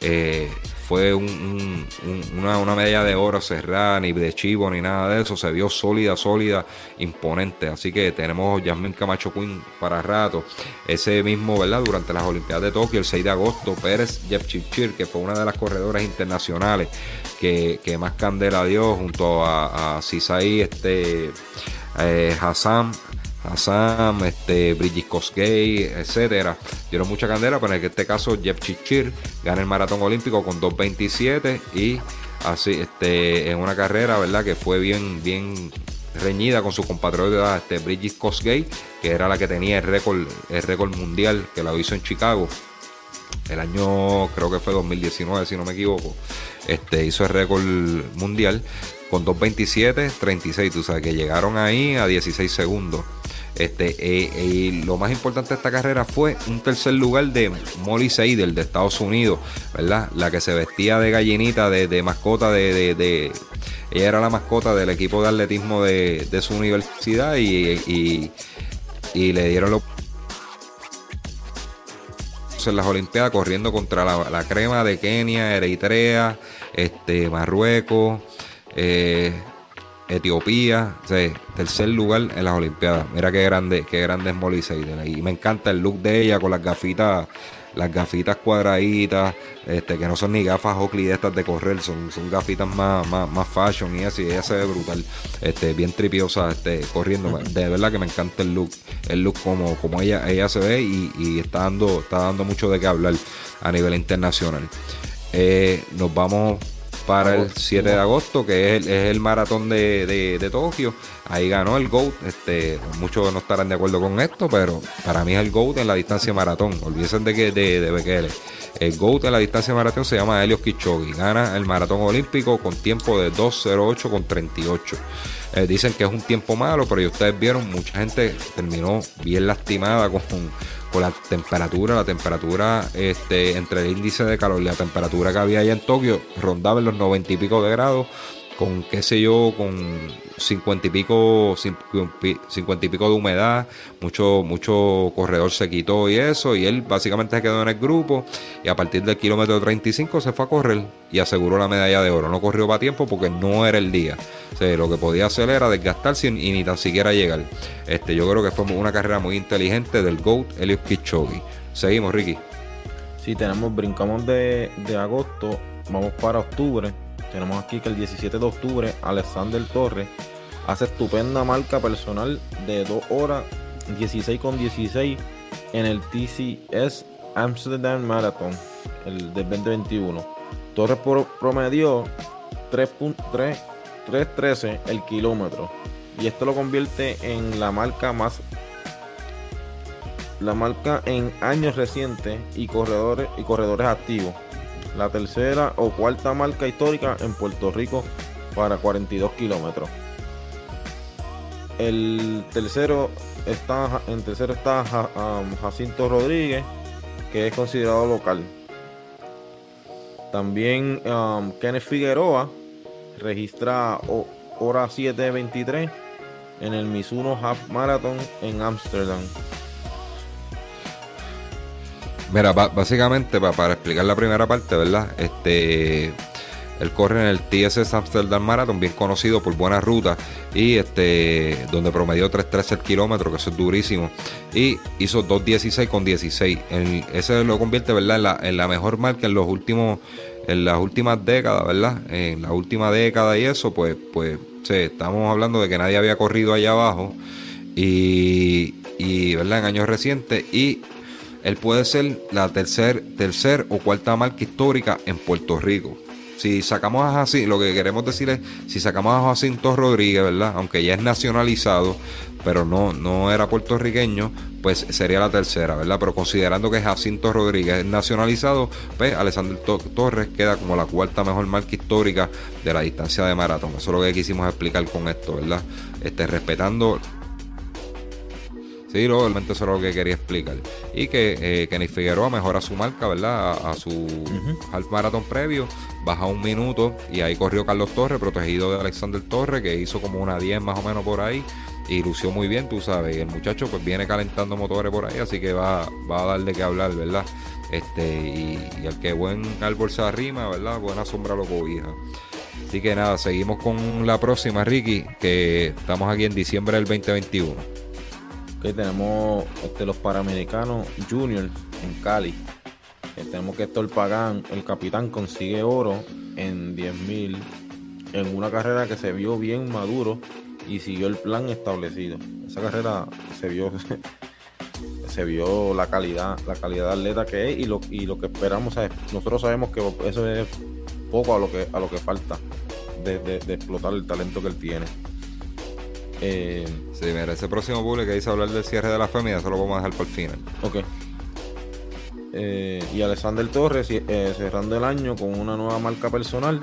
eh, fue una, una, medalla de oro cerrada, ni de chivo, ni nada de eso. Se vio sólida, sólida, imponente. Así que tenemos Jasmine Camacho Queen para rato. Ese mismo, ¿verdad? Durante las Olimpiadas de Tokio, el 6 de agosto, Pérez Jepchichir, que fue una de las corredoras internacionales que, más candela dio junto a, a Cisai, este, eh, Hassan Assam, este, Brigitte Kosgei, etcétera. Dieron mucha candela, pero en este caso Jeff Chichir gana el maratón olímpico con 2.27 y así este, en una carrera, ¿verdad? Que fue bien, bien reñida con su compatriota este, Brigitte Kosgei, que era la que tenía el récord, el récord mundial, que la hizo en Chicago. El año creo que fue 2019, si no me equivoco. Este, hizo el récord mundial con 2.27, 36. Tú sabes que llegaron ahí a 16 segundos. Este, eh, y lo más importante de esta carrera fue un tercer lugar de Molly Seidel de Estados Unidos, ¿verdad? La que se vestía de gallinita, de, mascota, de, Ella era la mascota del equipo de atletismo de, su universidad y, le dieron los en las Olimpiadas corriendo contra la, crema de Kenia, Eritrea, este, Marruecos. Eh, Etiopía, tercer lugar en las Olimpiadas. Mira qué grande, qué grande es Molly Seidel. Y me encanta el look de ella con las gafitas, las gafitas cuadraditas, este, que no son ni gafas Oakley de estas de correr, son, son gafitas más, más, fashion y así, ella se ve brutal, este, bien tripiosa, este, corriendo. De verdad que me encanta el look, el look como, como ella, ella se ve y, está dando, está dando mucho de qué hablar a nivel internacional. Eh, nos vamos para el 7 de agosto, que es el, maratón de, de, Tokio. Ahí ganó el GOAT. Este, muchos no estarán de acuerdo con esto, pero para mí es el GOAT en la distancia maratón. Olvídense de que de, de Bekele. El GOAT en la distancia maratón se llama Helios Kichogi. Gana el maratón olímpico con tiempo de 2.08 con 38. Eh, dicen que es un tiempo malo, pero ya ustedes vieron, mucha gente terminó bien lastimada con con la temperatura, la temperatura este, entre el índice de calor y la temperatura que había allá en Tokio rondaba en los 90 y pico de grados, con qué sé yo, con 50 y pico, 50 y pico de humedad, mucho, mucho corredor se quitó y eso, y él básicamente se quedó en el grupo y a partir del kilómetro 35 se fue a correr y aseguró la medalla de oro. No corrió para tiempo porque no era el día. Lo que podía hacer era desgastarse y, ni tan siquiera llegar. Este, yo creo que fue una carrera muy inteligente del GOAT Elios Kipchoge. Seguimos, Ricky. Sí, tenemos, brincamos de, de agosto, vamos para octubre tenemos aquí que el 17 de octubre Alexander Torres hace estupenda marca personal de 2 horas 16 con 16 en el TCS Amsterdam Marathon el del 2021. Torres promedió 3.3 3.13 el kilómetro. Y esto lo convierte en la marca más la marca en años recientes y corredores y corredores activos. La tercera o cuarta marca histórica en Puerto Rico para 42 kilómetros. El tercero está en tercero está um, Jacinto Rodríguez, que es considerado local. También um, Kenneth Figueroa registra hora 7.23 en el Mizuno Half Marathon en Ámsterdam. Mira, básicamente para explicar la primera parte, ¿verdad? Este, él corre en el TSS Amsterdam Marathon, bien conocido por buena ruta, y este, donde promedió 3.13 el kilómetro, que eso es durísimo, y hizo 2.16 con 16. ese lo convierte, ¿verdad? En la, mejor marca en los últimos, en las últimas décadas, ¿verdad? En la última década y eso, pues, pues, sí, estamos hablando de que nadie había corrido allá abajo, y, y ¿verdad? En años recientes, y él puede ser la tercer, tercer o cuarta marca histórica en Puerto Rico. Si sacamos a Jacinto, lo que queremos decir es, si sacamos a Jacinto Rodríguez, ¿verdad? Aunque ya es nacionalizado, pero no, no era puertorriqueño, pues sería la tercera, ¿verdad? Pero considerando que Jacinto Rodríguez es nacionalizado, pues Alessandro Torres queda como la cuarta mejor marca histórica de la distancia de maratón. Eso es lo que quisimos explicar con esto, ¿verdad? Este, respetando Sí, realmente eso era lo que quería explicar. Y que eh, Kenny Figueroa mejora su marca, ¿verdad? A, su half marathon previo, baja un minuto y ahí corrió Carlos Torres, protegido de Alexander Torres, que hizo como una 10 más o menos por ahí y lució muy bien, tú sabes. Y el muchacho pues viene calentando motores por ahí, así que va, va a darle que hablar, ¿verdad? Este, y, y al que buen árbol se arrima, ¿verdad? Buena sombra lo cobija. Así que nada, seguimos con la próxima, Ricky, que estamos aquí en diciembre del 2021 que tenemos este, los Panamericanos Junior en Cali. tenemos que Héctor Pagán, el capitán, consigue oro en 10.000 en una carrera que se vio bien maduro y siguió el plan establecido. Esa carrera se vio [laughs] se vio la calidad, la calidad de atleta que es y lo, y lo que esperamos. nosotros sabemos que eso es poco a lo que, a lo que falta de, de explotar el talento que él tiene. Eh, sí, mira, ese próximo bullet que dice hablar del cierre de la familia, eso lo vamos a dejar por el final. Ok. Eh, y Alexander Torres eh, cerrando el año con una nueva marca personal,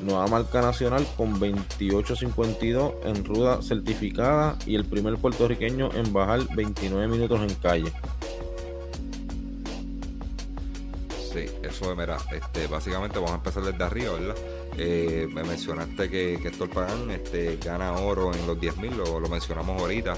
nueva marca nacional con 28.52 en ruda certificada y el primer puertorriqueño en bajar 29 minutos en calle. Eso mira, este, básicamente vamos a empezar desde arriba, ¿verdad? Eh, me mencionaste que, que Héctor Pagán este, gana oro en los 10.000, lo, lo mencionamos ahorita,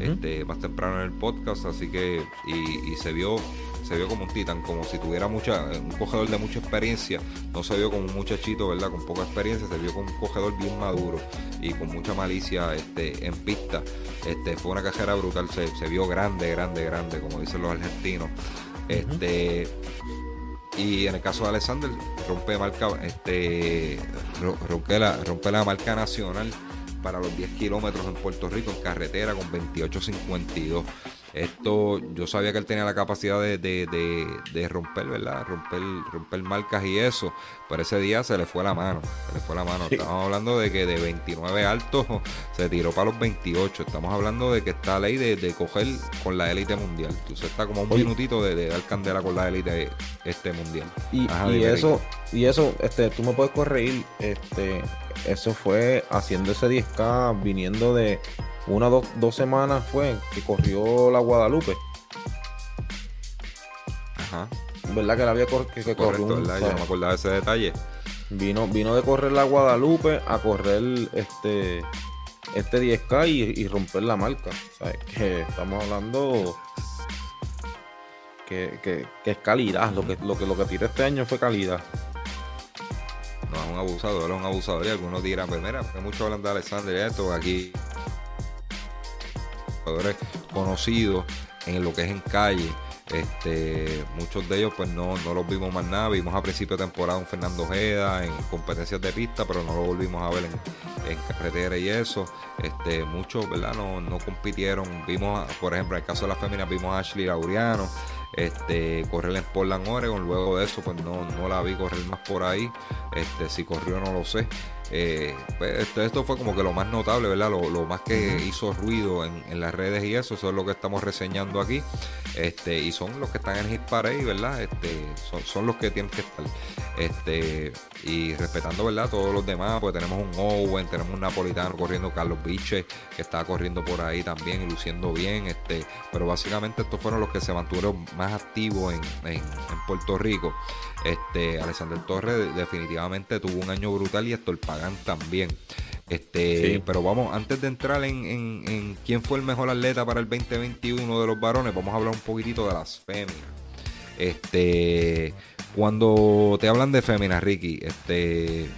este, más temprano en el podcast, así que, y, se vio se vio como un titán, como si tuviera mucha, un cogedor de mucha experiencia, no se vio como un muchachito, ¿verdad? Con poca experiencia, se vio como un cogedor bien maduro y con mucha malicia este, en pista. Este, fue una cajera brutal, se, se vio grande, grande, grande, como dicen los argentinos. Este, y en el caso de Alexander, rompe marca, este, rompe la, rompe la marca nacional para los 10 kilómetros en Puerto Rico en carretera con 28.52. Esto, yo sabía que él tenía la capacidad de, de, romper, ¿verdad? Romper, romper marcas y eso. Pero ese día se le fue la mano. Se le fue la mano. Estamos hablando de que de 29 altos [laughs] se tiró para los 28. Estamos hablando de que está ley de, coger con la élite mundial. Entonces está como un minutito de, dar candela con la élite este mundial. Y, y eso, y eso, este, tú me puedes corregir, este, eso fue haciendo ese 10K viniendo de una dos, dos semanas fue que corrió la Guadalupe. Ajá. ¿Verdad que la había cor que, corrió un, ¿verdad? Yo me acordaba de ese detalle. Vino, vino de correr la Guadalupe a correr este este 10K y, romper la marca. Sea, que estamos hablando que, que, es calidad. Lo que, lo que lo que tiré este año fue calidad. No, es un abusador, es un abusador. Y algunos dirán, pues mira, porque muchos hablan de Alexander y esto, aquí jugadores conocidos en lo que es en calle. Este, muchos de ellos pues no, no los vimos más nada. Vimos a principio de temporada un Fernando Ojeda en competencias de pista, pero no lo volvimos a ver en, carretera y eso. Este, muchos, ¿verdad? No, no compitieron. Vimos, por ejemplo, en el caso de las féminas, vimos a Ashley Laureano. este, correr en Portland, Oregon. Luego de eso, pues no, no la vi correr más por ahí. Este, si corrió no lo sé. Eh, pues, esto, fue como que lo más notable, ¿verdad? Lo, más que hizo ruido en, las redes y eso, eso es lo que estamos reseñando aquí. Este, y son los que están en Hit Parade, ¿verdad? Este, son, son los que tienen que estar. Este, y respetando, ¿verdad? Todos los demás, pues tenemos un Owen, tenemos un napolitano corriendo, Carlos Biche, que estaba corriendo por ahí también luciendo bien. Este, pero básicamente estos fueron los que se mantuvieron más activos en, en Puerto Rico. Este, Alexander Torres definitivamente tuvo un año brutal y Héctor Pagán también. Este, pero vamos, antes de entrar en, quién fue el mejor atleta para el 2021 de los varones, vamos a hablar un poquitito de las féminas. Este, cuando te hablan de féminas, Ricky, este,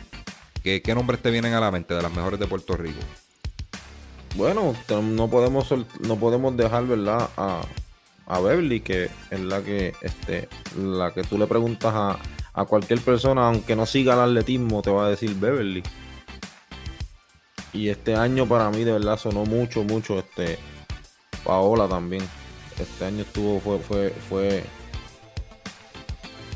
¿qué, nombres te vienen a la mente de las mejores de Puerto Rico? Bueno, no podemos, no podemos dejar, ¿verdad? A, a Beverly, que es la que, este, la que tú le preguntas a, a cualquier persona, aunque no siga el atletismo, te va a decir Beverly. Y este año para mí de verdad sonó mucho, mucho este Paola también. Este año estuvo, fue, fue, fue,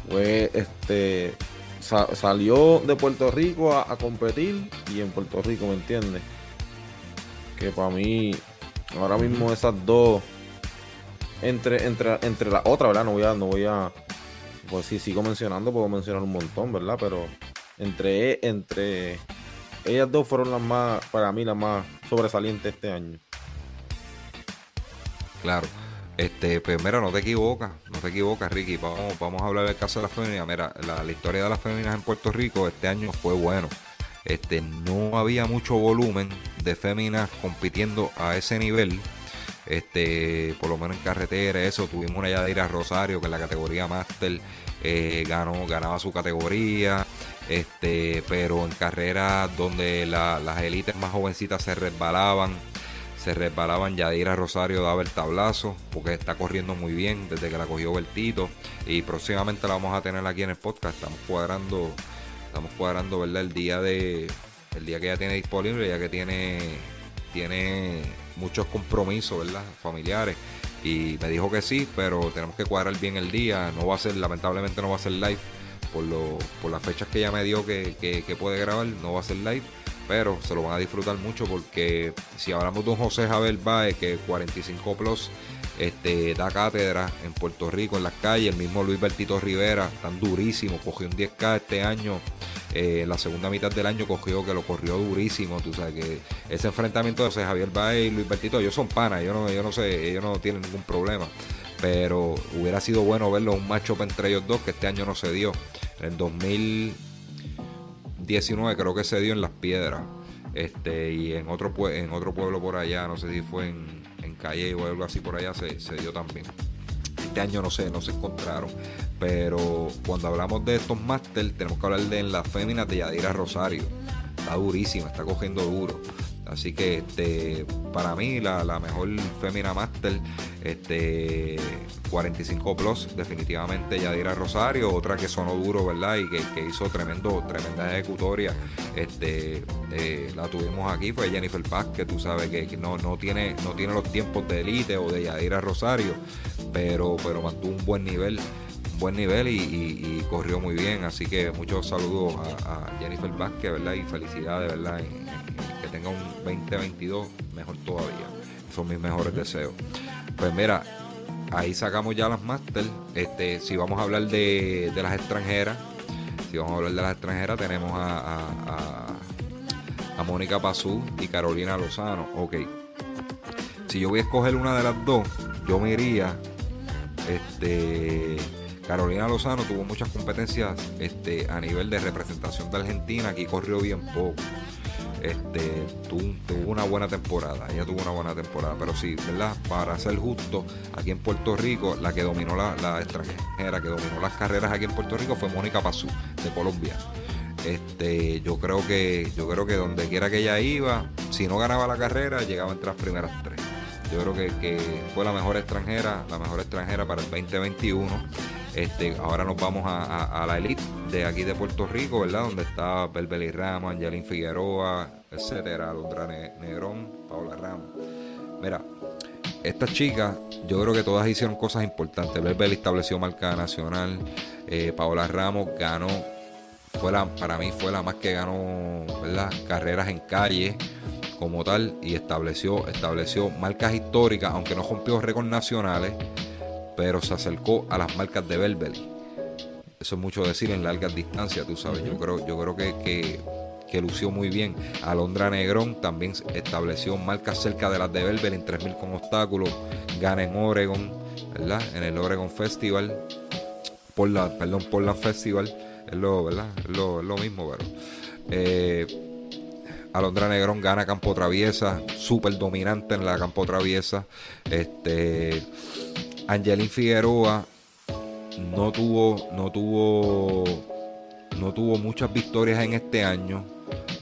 fue este salió de Puerto Rico a, a, competir y en Puerto Rico, ¿me entiendes? Que para mí, ahora mismo esas dos entre, entre, entre la otra, ¿verdad? No voy a, no voy a, pues si sigo mencionando, puedo mencionar un montón, ¿verdad? Pero entre, entre ellas dos fueron las más, para mí, las más sobresalientes este año. Claro. Este, pues mira, no te equivocas, no te equivocas, Ricky. Vamos, vamos a hablar del caso de las féminas. Mira, la, la, historia de las féminas en Puerto Rico este año fue bueno. Este, no había mucho volumen de féminas compitiendo a ese nivel este, por lo menos en carretera, eso, tuvimos una Yadira Rosario que en la categoría Master eh, ganó, ganaba su categoría, este, pero en carreras donde las élites más jovencitas se resbalaban, se resbalaban, Yadira Rosario daba el tablazo, porque está corriendo muy bien desde que la cogió Bertito, y próximamente la vamos a tener aquí en el podcast, estamos cuadrando, estamos cuadrando, ¿verdad? El día de, el día que ella tiene disponible, ya que tiene, tiene muchos compromisos, ¿verdad? Familiares. Y me dijo que sí, pero tenemos que cuadrar bien el día. No va a ser, lamentablemente no va a ser live por, lo, por las fechas que ella me dio que, que, puede grabar. No va a ser live, pero se lo van a disfrutar mucho porque si hablamos de un José Javier Baez que 45 plus este, da cátedra en Puerto Rico, en las calles, el mismo Luis Bertito Rivera, tan durísimo, cogió un 10K este año eh, la segunda mitad del año cogió que lo corrió durísimo. Tú sabes que ese enfrentamiento de José Javier Baez y Luis Bertito, ellos son panas, yo no, yo no sé, ellos no tienen ningún problema. Pero hubiera sido bueno verlo un macho entre ellos dos, que este año no se dio. En 2019 creo que se dio en Las Piedras. Este, y en otro, en otro pueblo por allá, no sé si fue en, en Calle o algo así por allá, se, se dio también. Este año no sé, no se encontraron. Pero cuando hablamos de estos máster, tenemos que hablar de las féminas de Yadira Rosario. Está durísima, está cogiendo duro. Así que este, para mí la, mejor fémina máster, este 45 plus, definitivamente Yadira Rosario, otra que sonó duro, ¿verdad? Y que, hizo tremendo, tremenda ejecutoria. Este, eh, la tuvimos aquí, fue Jennifer Paz, que tú sabes que, no, no, tiene, no tiene los tiempos de élite o de Yadira Rosario, pero, pero mantuvo un buen nivel buen nivel y, corrió muy bien. Así que muchos saludos a, Jennifer Vázquez, ¿verdad? Y felicidades, ¿verdad? que tenga un 2022 mejor todavía. Son mis mejores deseos. Pues mira, ahí sacamos ya las máster. Este, si vamos a hablar de, las extranjeras, si vamos a hablar de las extranjeras, tenemos a, a, Mónica Pazú y Carolina Lozano. Ok. Si yo voy a escoger una de las dos, yo me iría este Carolina Lozano tuvo muchas competencias este, a nivel de representación de Argentina, aquí corrió bien poco. Este, tuvo, una buena temporada, ella tuvo una buena temporada, pero sí, ¿verdad? Para ser justo, aquí en Puerto Rico, la que dominó la, extranjera, que dominó las carreras aquí en Puerto Rico fue Mónica Pazú, de Colombia. Este, yo creo que, yo creo que donde quiera que ella iba, si no ganaba la carrera, llegaba entre las primeras tres. Yo creo que, fue la mejor extranjera, la mejor extranjera para el 2021. Este, ahora nos vamos a, la elite de aquí de Puerto Rico, ¿verdad? Donde está Belbeli Ramos, Angelín Figueroa, etcétera, Londra Negrón, Paola Ramos. Mira, estas chicas, yo creo que todas hicieron cosas importantes. Belbel estableció marca nacional. Eh, Paola Ramos ganó, fue la, para mí fue la más que ganó ¿verdad? carreras en calle como tal y estableció, estableció marcas históricas, aunque no rompió récords nacionales, pero se acercó a las marcas de Belbeli. Eso es mucho decir en largas distancias, tú sabes. Yo creo, yo creo que, que que lució muy bien. Alondra Negrón también estableció marcas cerca de las de Belbel en 3000 con obstáculos. Gana en Oregon, ¿verdad? En el Oregon Festival. Por la, perdón, la Festival. Es lo, ¿verdad? Es lo, mismo, pero. Eh, Alondra Negrón gana campo traviesa, súper dominante en la campo traviesa. Este, Angelín Figueroa no tuvo, no tuvo, no tuvo muchas victorias en este año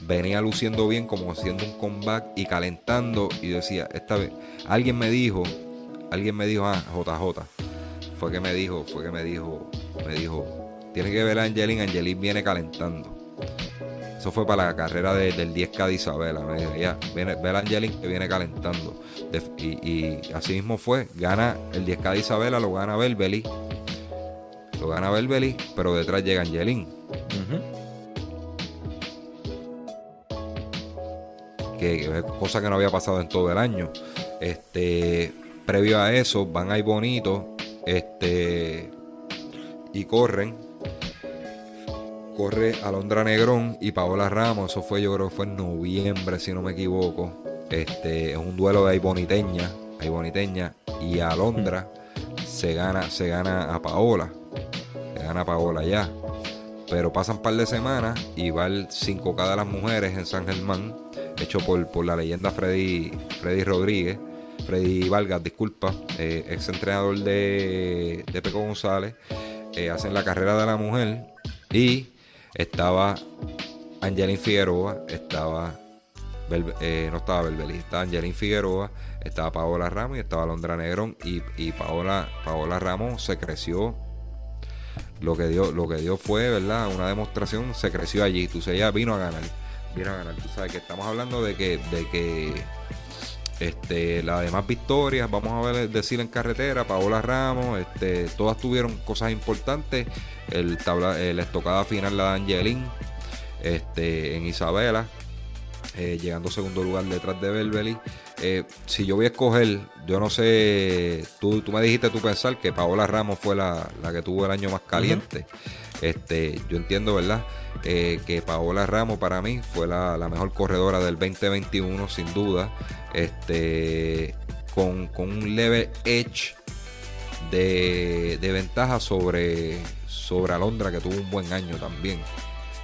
venía luciendo bien, como haciendo un comeback y calentando. Y decía, esta vez, alguien me dijo, alguien me dijo, ah, JJ. Fue que me dijo, fue que me dijo, me dijo, tiene que ver a Angelín, Angelín viene calentando. Eso fue para la carrera del 10K de Isabela. Me ya, viene, ve a Angelín que viene calentando. y, así mismo fue, gana el 10K de Isabela, lo gana Belbeli. Lo gana Belbeli, pero detrás llega Angelín que es cosa que no había pasado en todo el año. Este, previo a eso, van ahí bonitos, este, y corren. Corre Alondra Negrón y Paola Ramos, eso fue yo creo que fue en noviembre, si no me equivoco. Este, es un duelo de Aiboniteña, Aiboniteña y Alondra se gana, se gana a Paola. Se gana a Paola ya. Pero pasan un par de semanas y va el 5K de las mujeres en San Germán hecho por, la leyenda Freddy, Freddy Rodríguez, Freddy Vargas, disculpa, eh, ex entrenador de, de Peco González. Eh, hacen la carrera de la mujer y estaba Angelín Figueroa, estaba eh, no estaba Belbeli, estaba Angelín Figueroa, estaba Paola Ramos y estaba Londra Negrón. Y, y Paola, Paola Ramos se creció. Lo que dio lo que dio fue verdad una demostración se creció allí. Tú ella vino a ganar ganar. Tú sabes que estamos hablando de que, de que este, las demás victorias, vamos a ver decir en carretera, Paola Ramos, este, todas tuvieron cosas importantes. El tabla, la estocada final la de Angelín, este, en Isabela, eh, llegando segundo lugar detrás de Belbeli. Eh, si yo voy a escoger, yo no sé, tú, tú me dijiste tú pensar que Paola Ramos fue la, que tuvo el año más caliente. Este, yo entiendo, ¿verdad? Eh, que Paola Ramos para mí fue la, mejor corredora del 2021, sin duda. Este, con, un leve edge de, ventaja sobre, sobre Alondra, que tuvo un buen año también.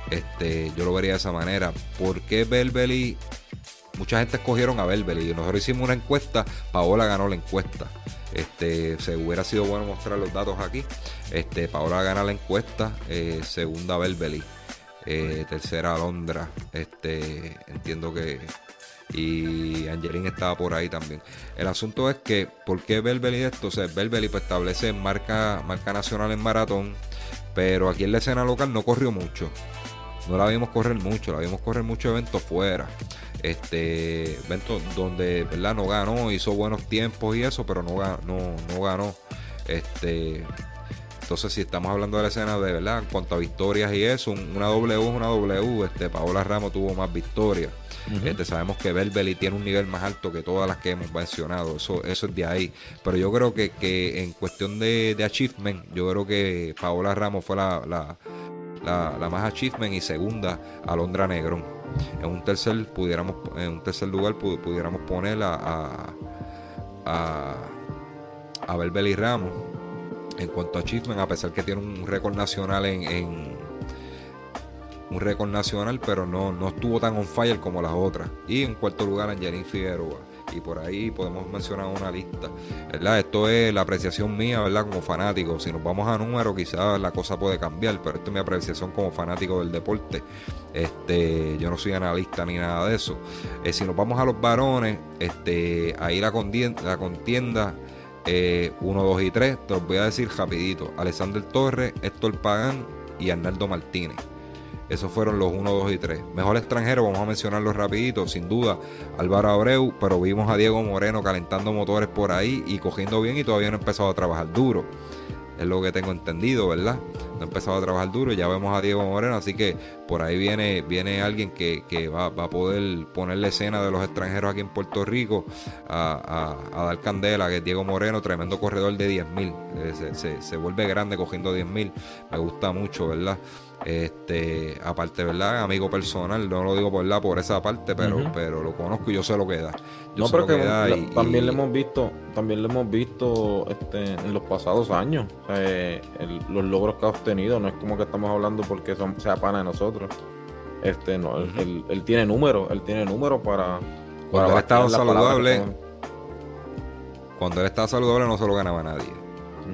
Este, yo lo vería de esa manera. ¿Por qué Belbeli? Mucha gente escogieron a Belbeli. Nosotros hicimos una encuesta. Paola ganó la encuesta. Este, se hubiera sido bueno mostrar los datos aquí. Este, Paola gana la encuesta. Eh, segunda Belbeli. Eh, tercera Alondra. Este, entiendo que. Y Angelín estaba por ahí también. El asunto es que, ¿por qué Belbeli esto? O sea, Belbeli pues, establece marca, marca nacional en maratón. Pero aquí en la escena local no corrió mucho no la vimos correr mucho, la vimos correr muchos eventos fuera. Este, eventos donde, ¿verdad? No ganó, hizo buenos tiempos y eso, pero no, no, no ganó. Este, entonces, si estamos hablando de la escena de verdad, en cuanto a victorias y eso, una W es una W. Este, Paola Ramos tuvo más victorias. este, sabemos que Belbeli tiene un nivel más alto que todas las que hemos mencionado. Eso, eso es de ahí. Pero yo creo que, que en cuestión de, de, achievement, yo creo que Paola Ramos fue la, la la, más achievement y segunda Alondra Negrón. En un tercer pudiéramos, en un tercer lugar pudiéramos poner a, a, a, a Ramos en cuanto a achievement, a pesar que tiene un récord nacional en, un récord nacional, pero no, no estuvo tan on fire como las otras. Y en cuarto lugar Angelín Figueroa y por ahí podemos mencionar una lista. ¿verdad? Esto es la apreciación mía, ¿verdad? Como fanático. Si nos vamos a números, quizás la cosa puede cambiar, pero esto es mi apreciación como fanático del deporte. Este, yo no soy analista ni nada de eso. Eh, si nos vamos a los varones, este, ahí la la contienda 1, 2 y 3, te los voy a decir rapidito. Alexander Torres, Héctor Pagán y Arnaldo Martínez. Esos fueron los 1, 2 y 3. Mejor extranjero, vamos a mencionarlos rapidito, sin duda, Álvaro Abreu, pero vimos a Diego Moreno calentando motores por ahí y cogiendo bien y todavía no ha empezado a trabajar duro. Es lo que tengo entendido, ¿verdad? No ha empezado a trabajar duro, ya vemos a Diego Moreno, así que por ahí viene, viene alguien que, va, a poder ponerle escena de los extranjeros aquí en Puerto Rico a, dar candela, que es Diego Moreno, tremendo corredor de 10.000. Eh, se, se, vuelve grande cogiendo 10.000, me gusta mucho, ¿verdad? Este, aparte, ¿verdad? Amigo personal, no lo digo por la por esa parte, pero, pero lo conozco y yo sé lo que da. no, pero que, también le hemos visto, también lo hemos visto este, en los pasados años, los logros que ha obtenido, no es como que estamos hablando porque son, sea pana de nosotros. Este, no, él, tiene números, él tiene números para, cuando él estaba saludable. Cuando él estaba saludable no se lo ganaba nadie.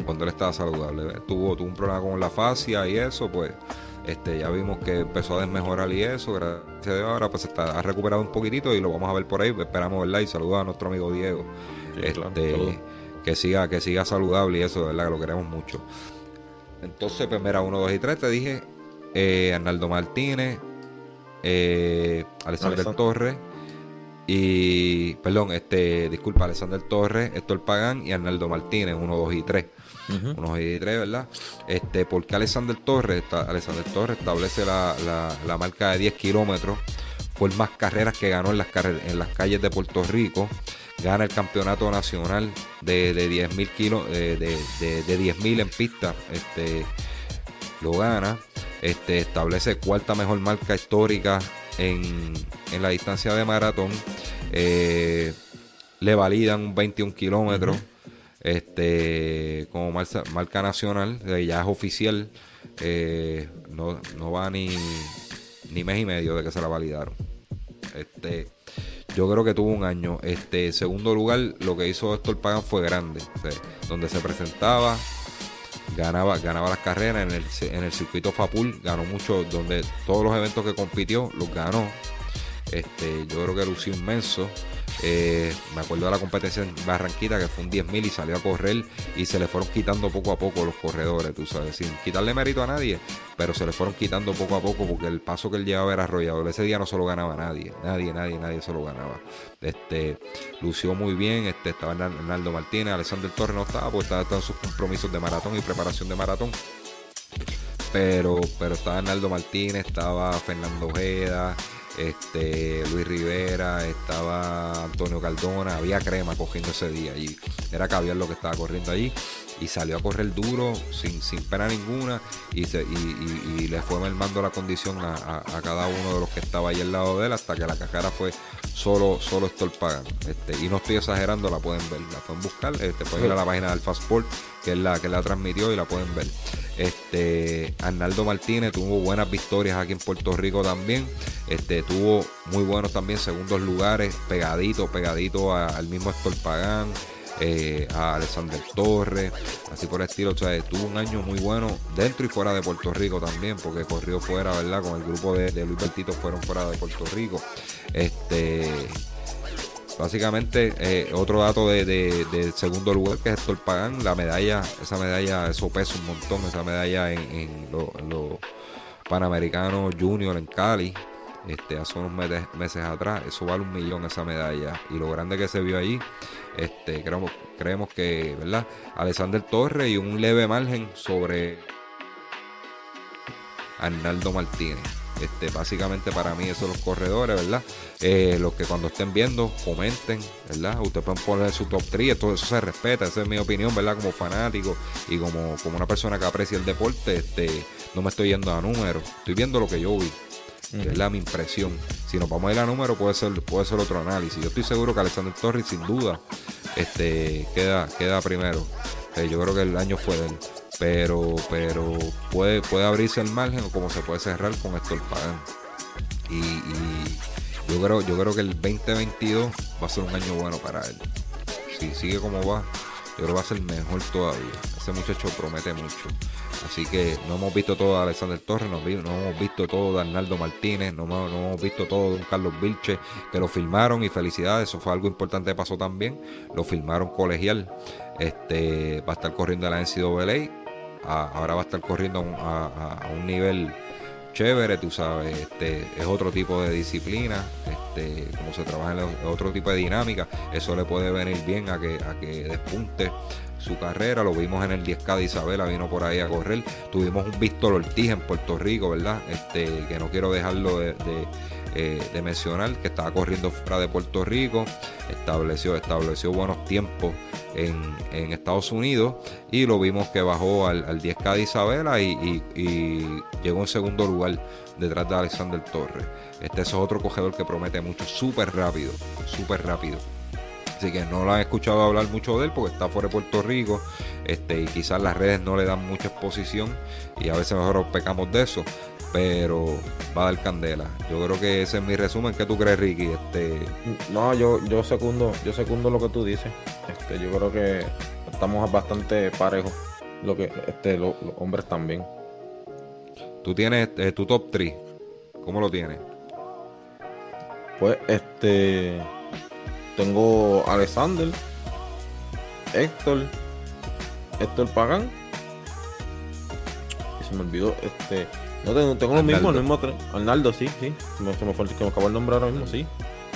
Cuando él estaba saludable. Tuvo, tuvo un problema con la fascia y eso, pues este, ya vimos que empezó a desmejorar y eso, gracias a Dios. Ahora pues está, ha recuperado un poquitito y lo vamos a ver por ahí, esperamos verla y saludar a nuestro amigo Diego. este, que siga, que siga saludable y eso, verdad, que lo queremos mucho. Entonces, pues mira, 1, 2 y 3 te dije, eh, Arnaldo Martínez, eh, Alexander Torres y, perdón, este, disculpa, Alexander Torres, Héctor Pagán y Arnaldo Martínez, 1, 2 y 3 unos 83, ¿verdad? Este, porque Alexander Torres, Alexander Torres establece la, marca de 10 kilómetros, fue el más carreras que ganó en las, en las calles de Puerto Rico, gana el campeonato nacional de, de 10.000 kilos, de, de, de en pista, este, lo gana, este, establece cuarta mejor marca histórica en, la distancia de maratón, eh, le validan 21 kilómetros este como marca, nacional, ya es oficial, eh, no, no, va ni, ni mes y medio de que se la validaron. Este, yo creo que tuvo un año. Este segundo lugar, lo que hizo Héctor Pagan fue grande, donde se presentaba, ganaba, ganaba las carreras en el, en el circuito Fapul, ganó mucho, donde todos los eventos que compitió los ganó. Este, yo creo que lució inmenso. Eh, me acuerdo de la competencia en Barranquita que fue un 10.000 y salió a correr y se le fueron quitando poco a poco los corredores, tú sabes, sin quitarle mérito a nadie, pero se le fueron quitando poco a poco porque el paso que él llevaba era arrollador. Ese día no se lo ganaba nadie, nadie, nadie, nadie se lo ganaba. Este, lució muy bien, este, estaba Hernando Martínez, Alexander Torres no estaba porque estaba en sus compromisos de maratón y preparación de maratón pero, pero estaba Hernando Martínez, estaba Fernando Ojeda, este Luis Rivera, estaba Antonio Caldona, había crema cogiendo ese día y era caviar lo que estaba corriendo allí y salió a correr duro sin, sin pena ninguna y, se, y, le fue mermando la condición a, cada uno de los que estaba ahí al lado de él hasta que la cajera fue solo solo esto este y no estoy exagerando la pueden ver la pueden buscar este pueden ir a la página del Fastport que es la que la transmitió y la pueden ver. Este Arnaldo Martínez tuvo buenas victorias aquí en Puerto Rico también. Este tuvo muy buenos también segundos lugares pegadito pegadito al mismo Héctor Pagán eh, a Alexander Torres, así por el estilo. O sea, tuvo un año muy bueno dentro y fuera de Puerto Rico también, porque corrió fuera, ¿verdad? Con el grupo de, Luis Bertito fueron fuera de Puerto Rico. Este. Básicamente, eh, otro dato de, segundo lugar que es Héctor Pagán, la medalla, esa medalla, eso pesa un montón, esa medalla en, los Panamericanos Junior en Cali, este, hace unos meses, meses, atrás, eso vale un millón esa medalla. Y lo grande que se vio ahí, este, creemos, que, ¿verdad? Alexander Torres y un leve margen sobre Arnaldo Martínez. Este, básicamente para mí esos son los corredores, ¿verdad? Eh, los que cuando estén viendo, comenten, ¿verdad? Ustedes pueden poner su top 3, todo eso se respeta, esa es mi opinión, ¿verdad? Como fanático y como, como una persona que aprecia el deporte, este, no me estoy yendo a números, estoy viendo lo que yo vi es la mi impresión. Si nos vamos a ir a número, puede ser, puede ser otro análisis. Yo estoy seguro que Alexander Torres, sin duda, este, queda, queda primero. Eh, yo creo que el año fue de él. Pero, pero puede, puede abrirse el margen o como se puede cerrar con esto el Pagan. Y, yo creo, yo creo que el 2022 va a ser un año bueno para él. Si sigue como va, yo creo que va a ser mejor todavía. Ese muchacho promete mucho. Así que no hemos visto todo de Alexander Torres, no, hemos visto todo de Arnaldo Martínez, no, hemos visto todo de Carlos Vilche, que lo filmaron y felicidades, eso fue algo importante que pasó también. Lo filmaron colegial. Este, va a estar corriendo la NCAA, ahora va a estar corriendo a, un nivel chévere, tú sabes, este, es otro tipo de disciplina, este, como se trabaja en otro tipo de dinámica, eso le puede venir bien a que, a que despunte su carrera, lo vimos en el 10K de Isabela, vino por ahí a correr, tuvimos un Víctor Ortiz en Puerto Rico, ¿verdad? Este, que no quiero dejarlo de eh, de mencionar que estaba corriendo fuera de Puerto Rico, estableció, estableció buenos tiempos en, Estados Unidos y lo vimos que bajó al, 10K de Isabela y, llegó en segundo lugar detrás de Alexander Torres. Este es otro cogedor que promete mucho, súper rápido, súper rápido. Así que no lo han escuchado hablar mucho de él porque está fuera de Puerto Rico este, y quizás las redes no le dan mucha exposición y a veces nosotros pecamos de eso pero va a dar candela. Yo creo que ese es mi resumen. ¿Qué tú crees, Ricky? Este... No, yo, yo secundo, yo secundo lo que tú dices. Este, yo creo que estamos bastante parejos. Lo que, este, los, hombres también. Tú tienes eh, tu top 3. ¿Cómo lo tienes? Pues, este. Tengo Alexander, Héctor, Héctor Pagán. Y se me olvidó, este. No tengo, tengo lo mismo, el mismo Arnaldo, sí, sí. Me, se me fue que me acabó el nombre ahora mismo, sí.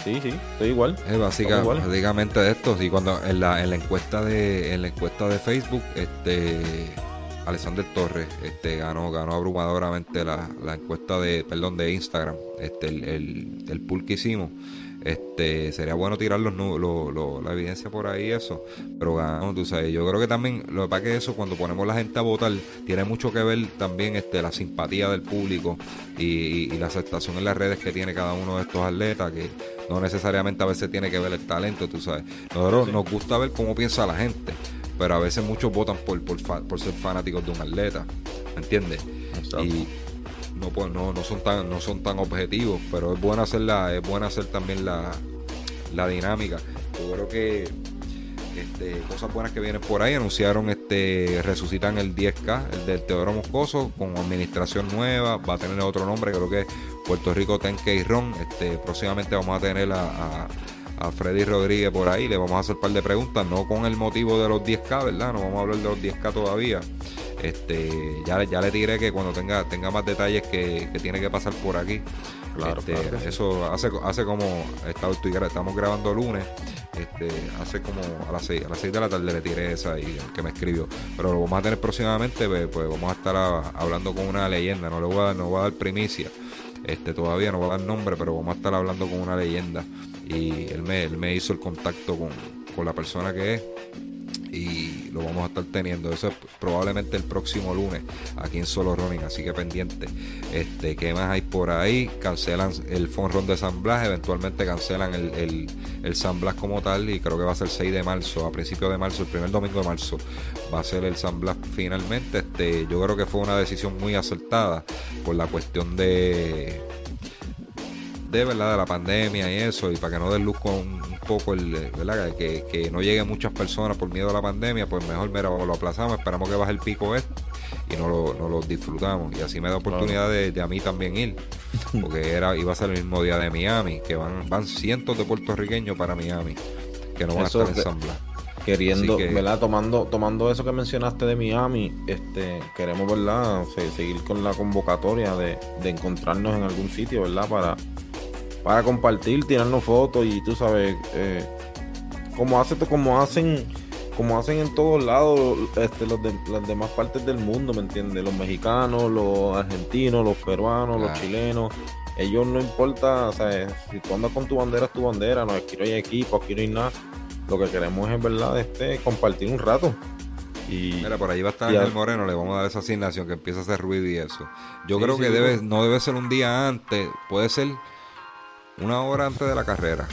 Sí, sí, estoy igual. Es básicamente de esto, sí, cuando en la, en la encuesta de en la encuesta de Facebook, este Alexander Torres este ganó ganó abrumadoramente la, la encuesta de perdón de Instagram, este el, el, el pool que hicimos este, sería bueno tirar los, la evidencia por ahí, eso. Pero ganamos, tú sabes, yo creo que también, lo que pasa es que eso, cuando ponemos la gente a votar, tiene mucho que ver también este, la simpatía del público y, la aceptación en las redes que tiene cada uno de estos atletas, que no necesariamente a veces tiene que ver el talento, tú sabes. Nosotros nos gusta ver cómo piensa la gente, pero a veces muchos votan por, por, por ser fanáticos de un atleta, ¿me entiendes? Y no, pues, no, no, son tan, no son tan objetivos, pero es bueno hacer, la, es bueno hacer también la, la dinámica. Yo creo que este, cosas buenas que vienen por ahí. Anunciaron este resucitan el 10K, el del Teodoro Moscoso, con administración nueva. Va a tener otro nombre, creo que es Puerto Rico Tenke y Ron. Este, próximamente vamos a tener a, a, Freddy Rodríguez por ahí. Le vamos a hacer un par de preguntas, no con el motivo de los 10K, ¿verdad? No vamos a hablar de los 10K todavía. Este, ya, ya le diré que cuando tenga, tenga más detalles que, tiene que pasar por aquí. Claro, este, Eso hace, hace como estamos grabando lunes. Este, hace como a las 6, a las 6 de la tarde le tiré esa y que me escribió. Pero lo vamos a tener próximamente, pues, pues vamos a estar hablando con una leyenda. No le voy a dar, no voy a dar primicia. Este, todavía no voy a dar nombre, pero vamos a estar hablando con una leyenda. Y él me, él me hizo el contacto con, con la persona que es y lo vamos a estar teniendo. Eso es probablemente el próximo lunes aquí en Solo Running, así que pendiente. Este, ¿Qué más hay por ahí? Cancelan el Fonron de San Blas, eventualmente cancelan el, el, San Blas como tal y creo que va a ser 6 de marzo, a principios de marzo, el primer domingo de marzo va a ser el San Blas finalmente. Este, yo creo que fue una decisión muy acertada por la cuestión de de verdad de la pandemia y eso y para que no dé luz con un poco el verdad que, que, no lleguen muchas personas por miedo a la pandemia pues mejor mira lo aplazamos esperamos que baje el pico este y no lo, no lo disfrutamos y así me da oportunidad de, a mí también ir porque era iba a ser el mismo día de Miami que van van cientos de puertorriqueños para Miami que no van a estar en San Blas queriendo, ¿verdad? Tomando, tomando eso que mencionaste de Miami, este, queremos, ¿verdad? seguir con la convocatoria de, de, encontrarnos en algún sitio, ¿verdad? Para, para compartir, tirarnos fotos y tú sabes, eh, como, hace, como hacen como hacen en todos lados este, los de, las demás partes del mundo, ¿me entiendes? Los mexicanos, los argentinos, los peruanos, los chilenos. Ellos no importa, o sea, si tú andas con tu bandera, es tu bandera, no, no hay equipo, aquí no hay nada. Lo que queremos es, verdad, este, compartir un rato. Y, Mira, por ahí va a estar el Moreno, le vamos a dar esa asignación que empieza a hacer ruido y eso. Yo creo que debe, no debe ser un día antes, puede ser una hora antes de la carrera.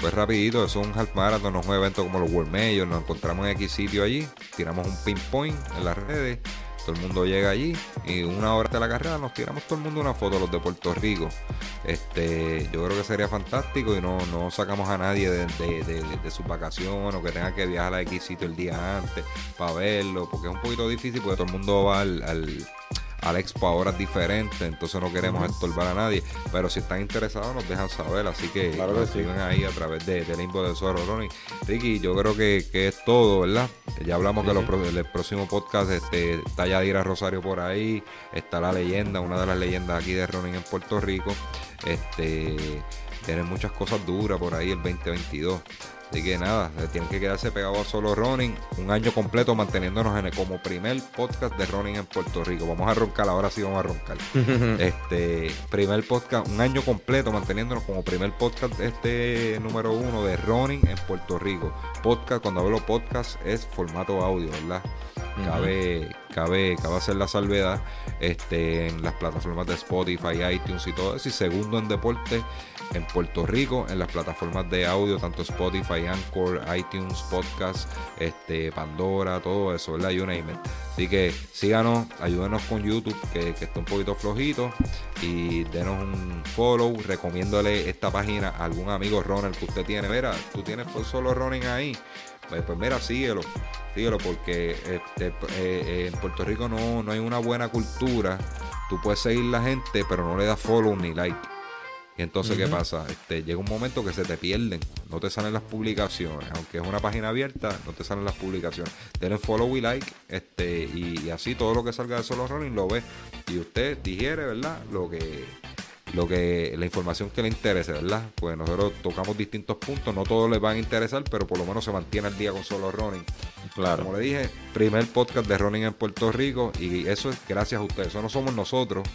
Pues rapidito, eso es un half marathon, no es un evento como los World Majors, nos encontramos en X sitio allí, tiramos un pinpoint en las redes, todo el mundo llega allí y una hora de la carrera nos tiramos todo el mundo una foto, los de Puerto Rico. Este, yo creo que sería fantástico y no, no sacamos a nadie de, de, vacaciones o que tenga que viajar a X sitio el día antes para verlo, porque es un poquito difícil porque todo el mundo va al la expo a horas diferentes, entonces no queremos estorbar a nadie. Pero si están interesados, nos dejan saber. Así que, Claro que sí. ahí a través de, del inbox de Zorro Ronnie. Ricky, yo creo que, que es todo, ¿verdad? Ya hablamos Sí, que los el próximo podcast este, está Yadira Rosario por ahí, está la leyenda, una de las leyendas aquí de Ronin en Puerto Rico. Este, tienen muchas cosas duras por ahí el 2022. Así que nada, tienen que quedarse pegados a solo Ronin un año completo manteniéndonos en el, como primer podcast de Ronin en Puerto Rico. Vamos a roncar, ahora sí vamos a roncar. [laughs] este primer podcast, un año completo manteniéndonos como primer podcast este número uno de Ronin en Puerto Rico. Podcast, cuando hablo podcast es formato audio, ¿verdad? Cabe, cabe, cabe hacer la salvedad este, en las plataformas de Spotify, iTunes y todo eso. Y segundo en deporte en Puerto Rico, en las plataformas de audio, tanto Spotify, Anchor, iTunes, Podcast, este, Pandora, todo eso, ¿verdad? You name it. Así que síganos, ayúdenos con YouTube, que, que está un poquito flojito. Y denos un follow, recomiéndole esta página a algún amigo runner que usted tiene. Mira, tú tienes solo running ahí. Pues, pues mira, síguelo. Síguelo porque este, eh, eh, en Puerto Rico no, no hay una buena cultura. Tú puedes seguir la gente, pero no le das follow ni like. Y entonces, ¿qué pasa? Este, llega un momento que se te pierden, no te salen las publicaciones, aunque es una página abierta, no te salen las publicaciones. Denle follow y like, este, y, y así todo lo que salga de Solo Running lo ve. Y usted digiere, ¿verdad? Lo que, lo que, la información que le interese, ¿verdad? Pues nosotros tocamos distintos puntos, no todos les van a interesar, pero por lo menos se mantiene al día con Solo Running. Claro. Como le dije, primer podcast de Running en Puerto Rico y eso es gracias a ustedes. Eso no somos nosotros,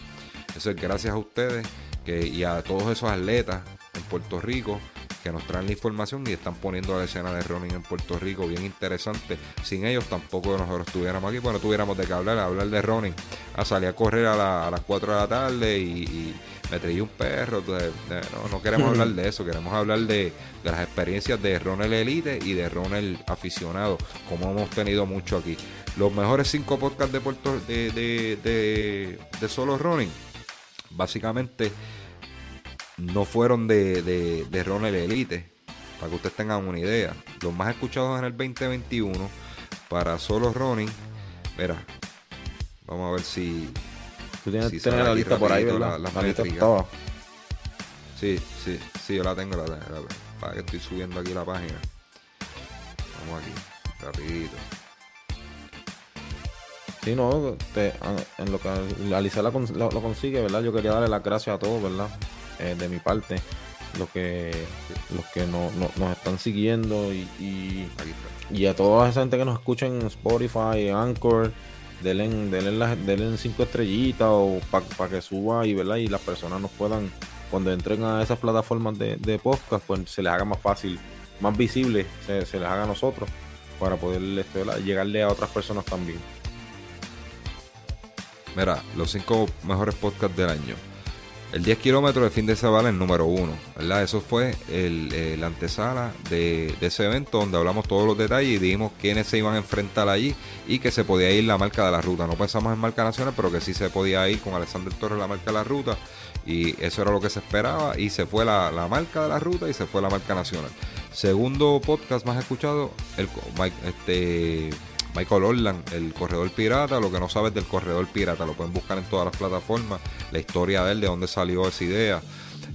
eso es gracias a ustedes que, y a todos esos atletas en Puerto Rico que nos traen la información y están poniendo la escena de running en Puerto Rico bien interesante. Sin ellos tampoco nosotros estuviéramos aquí, pues no tuviéramos de qué hablar, hablar de running. A salir a correr a, la- a las 4 de la tarde y, y me traí un perro. entonces, no, no queremos [laughs] hablar de eso, queremos hablar de, de las experiencias de runner elite y de runner aficionado, como hemos tenido mucho aquí. Los mejores cinco podcasts de Puerto de, de, de, de solo running, básicamente no fueron de, de, de runner elite, para que ustedes tengan una idea. Los más escuchados en el 2021 para solo running, mira, vamos a ver si Tú tienes, tienes sale la lista por ahí, ¿verdad? la- las la métricas. Sí, sí, sí, yo la tengo, la tengo. la- Para que estoy subiendo aquí la página. Vamos aquí, rapidito. Sí, no, te- en lo que Alicia lo, lo consigue, ¿verdad? Yo quería darle las gracias a todos, ¿verdad? Eh, de mi parte, los que los que no, no- nos están siguiendo y, y, a toda esa gente que nos escucha en Spotify, Anchor, denle, denle, la- denle cinco estrellitas o para que suba y, ¿verdad? Y las personas nos puedan, cuando entren a esas plataformas de, de podcast, pues se les haga más fácil, más visible, se, se les haga a nosotros para poder este, llegarle a otras personas también. Mira, los cinco mejores podcasts del año. El 10 kilómetros de fin de semana, el número uno, ¿verdad? Eso fue el, el antesala de, de ese evento donde hablamos todos los detalles y dijimos quiénes se iban a enfrentar allí y que se podía ir la marca de la ruta. No pensamos en marca nacional, pero que sí se podía ir con Alexander Torres la marca de la ruta y eso era lo que se esperaba y se fue la, la marca de la ruta y se fue la marca nacional. Segundo podcast más escuchado, el este Michael Orland, el corredor pirata, lo que no sabes del corredor pirata, lo pueden buscar en todas las plataformas, la historia de él, de dónde salió esa idea.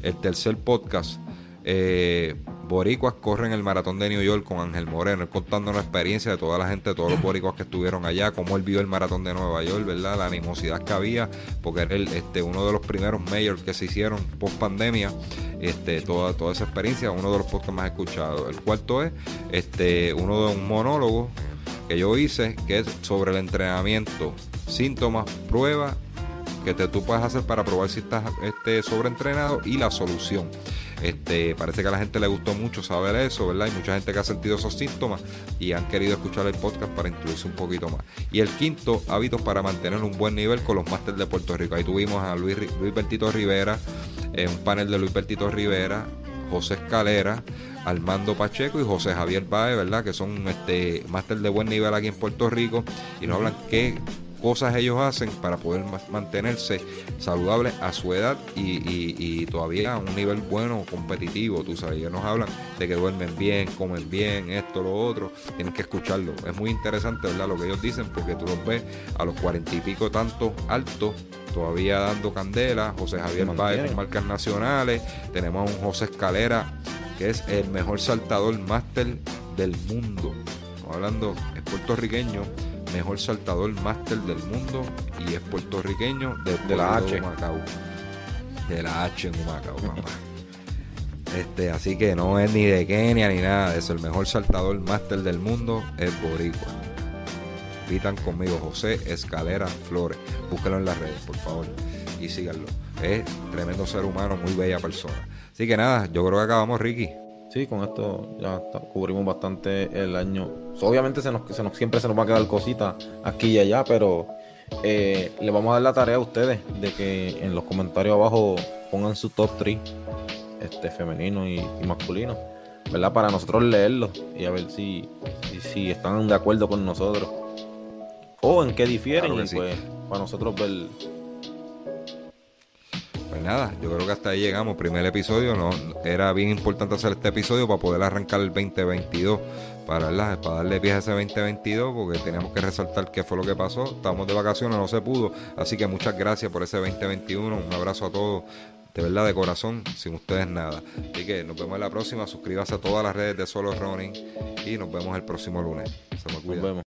El tercer podcast, eh, Boricuas corren el maratón de New York con Ángel Moreno, contando la experiencia de toda la gente, de todos los boricuas que estuvieron allá, cómo él vio el maratón de Nueva York, ¿verdad? La animosidad que había, porque era el, este, uno de los primeros mayors que se hicieron post pandemia, este, toda, toda esa experiencia, uno de los podcasts más escuchados. El cuarto es este, uno de un monólogo que yo hice, que es sobre el entrenamiento, síntomas, pruebas que te, tú puedes hacer para probar si estás este, sobreentrenado y la solución. Este, parece que a la gente le gustó mucho saber eso, ¿verdad? Hay mucha gente que ha sentido esos síntomas y han querido escuchar el podcast para incluirse un poquito más. Y el quinto, hábitos para mantener un buen nivel con los másteres de Puerto Rico. Ahí tuvimos a Luis, Luis Bertito Rivera, eh, un panel de Luis Bertito Rivera, José Escalera, Armando Pacheco y José Javier Baez, ¿verdad? Que son este máster de buen nivel aquí en Puerto Rico y nos hablan qué cosas ellos hacen para poder mantenerse saludables a su edad y, todavía a un nivel bueno, competitivo. Tú sabes, ellos nos hablan de que duermen bien, comen bien, esto, lo otro. Tienen que escucharlo. Es muy interesante, ¿verdad? Lo que ellos dicen, porque tú los ves a los cuarenta y pico tantos altos todavía dando candela, José Javier Páez con marcas nacionales, tenemos a un José Escalera que es el mejor saltador máster del mundo. Estamos hablando, es puertorriqueño, mejor saltador máster del mundo y es puertorriqueño de, la H. Macao. De la H en Humacao, papá. [laughs] Este, así que no es ni de Kenia ni nada es El mejor saltador máster del mundo es Boricua. Pitan conmigo José Escalera Flores. Búsquelo en las redes, por favor. Y síganlo. Es tremendo ser humano, muy bella persona. Así que nada, yo creo que acabamos, Ricky. Sí, con esto ya cubrimos bastante el año. Obviamente se nos, siempre se nos va a quedar cositas aquí y allá, pero eh, le vamos a dar la tarea a ustedes de que en los comentarios abajo pongan su top 3 este, femenino y, masculino, ¿verdad? Para nosotros leerlo y a ver si, si, están de acuerdo con nosotros o en qué difieren y pues para nosotros ver pues nada, yo creo que hasta ahí llegamos. Primer episodio, no era bien importante hacer este episodio para poder arrancar el 2022, para, para darle pie a ese 2022, porque teníamos que resaltar qué fue lo que pasó. Estábamos de vacaciones, no se pudo. Así que muchas gracias por ese 2021. Un abrazo a todos. De verdad, de corazón, sin ustedes nada. Así que nos vemos en la próxima. Suscríbase a todas las redes de Solo Running y nos vemos el próximo lunes. Se me cuida.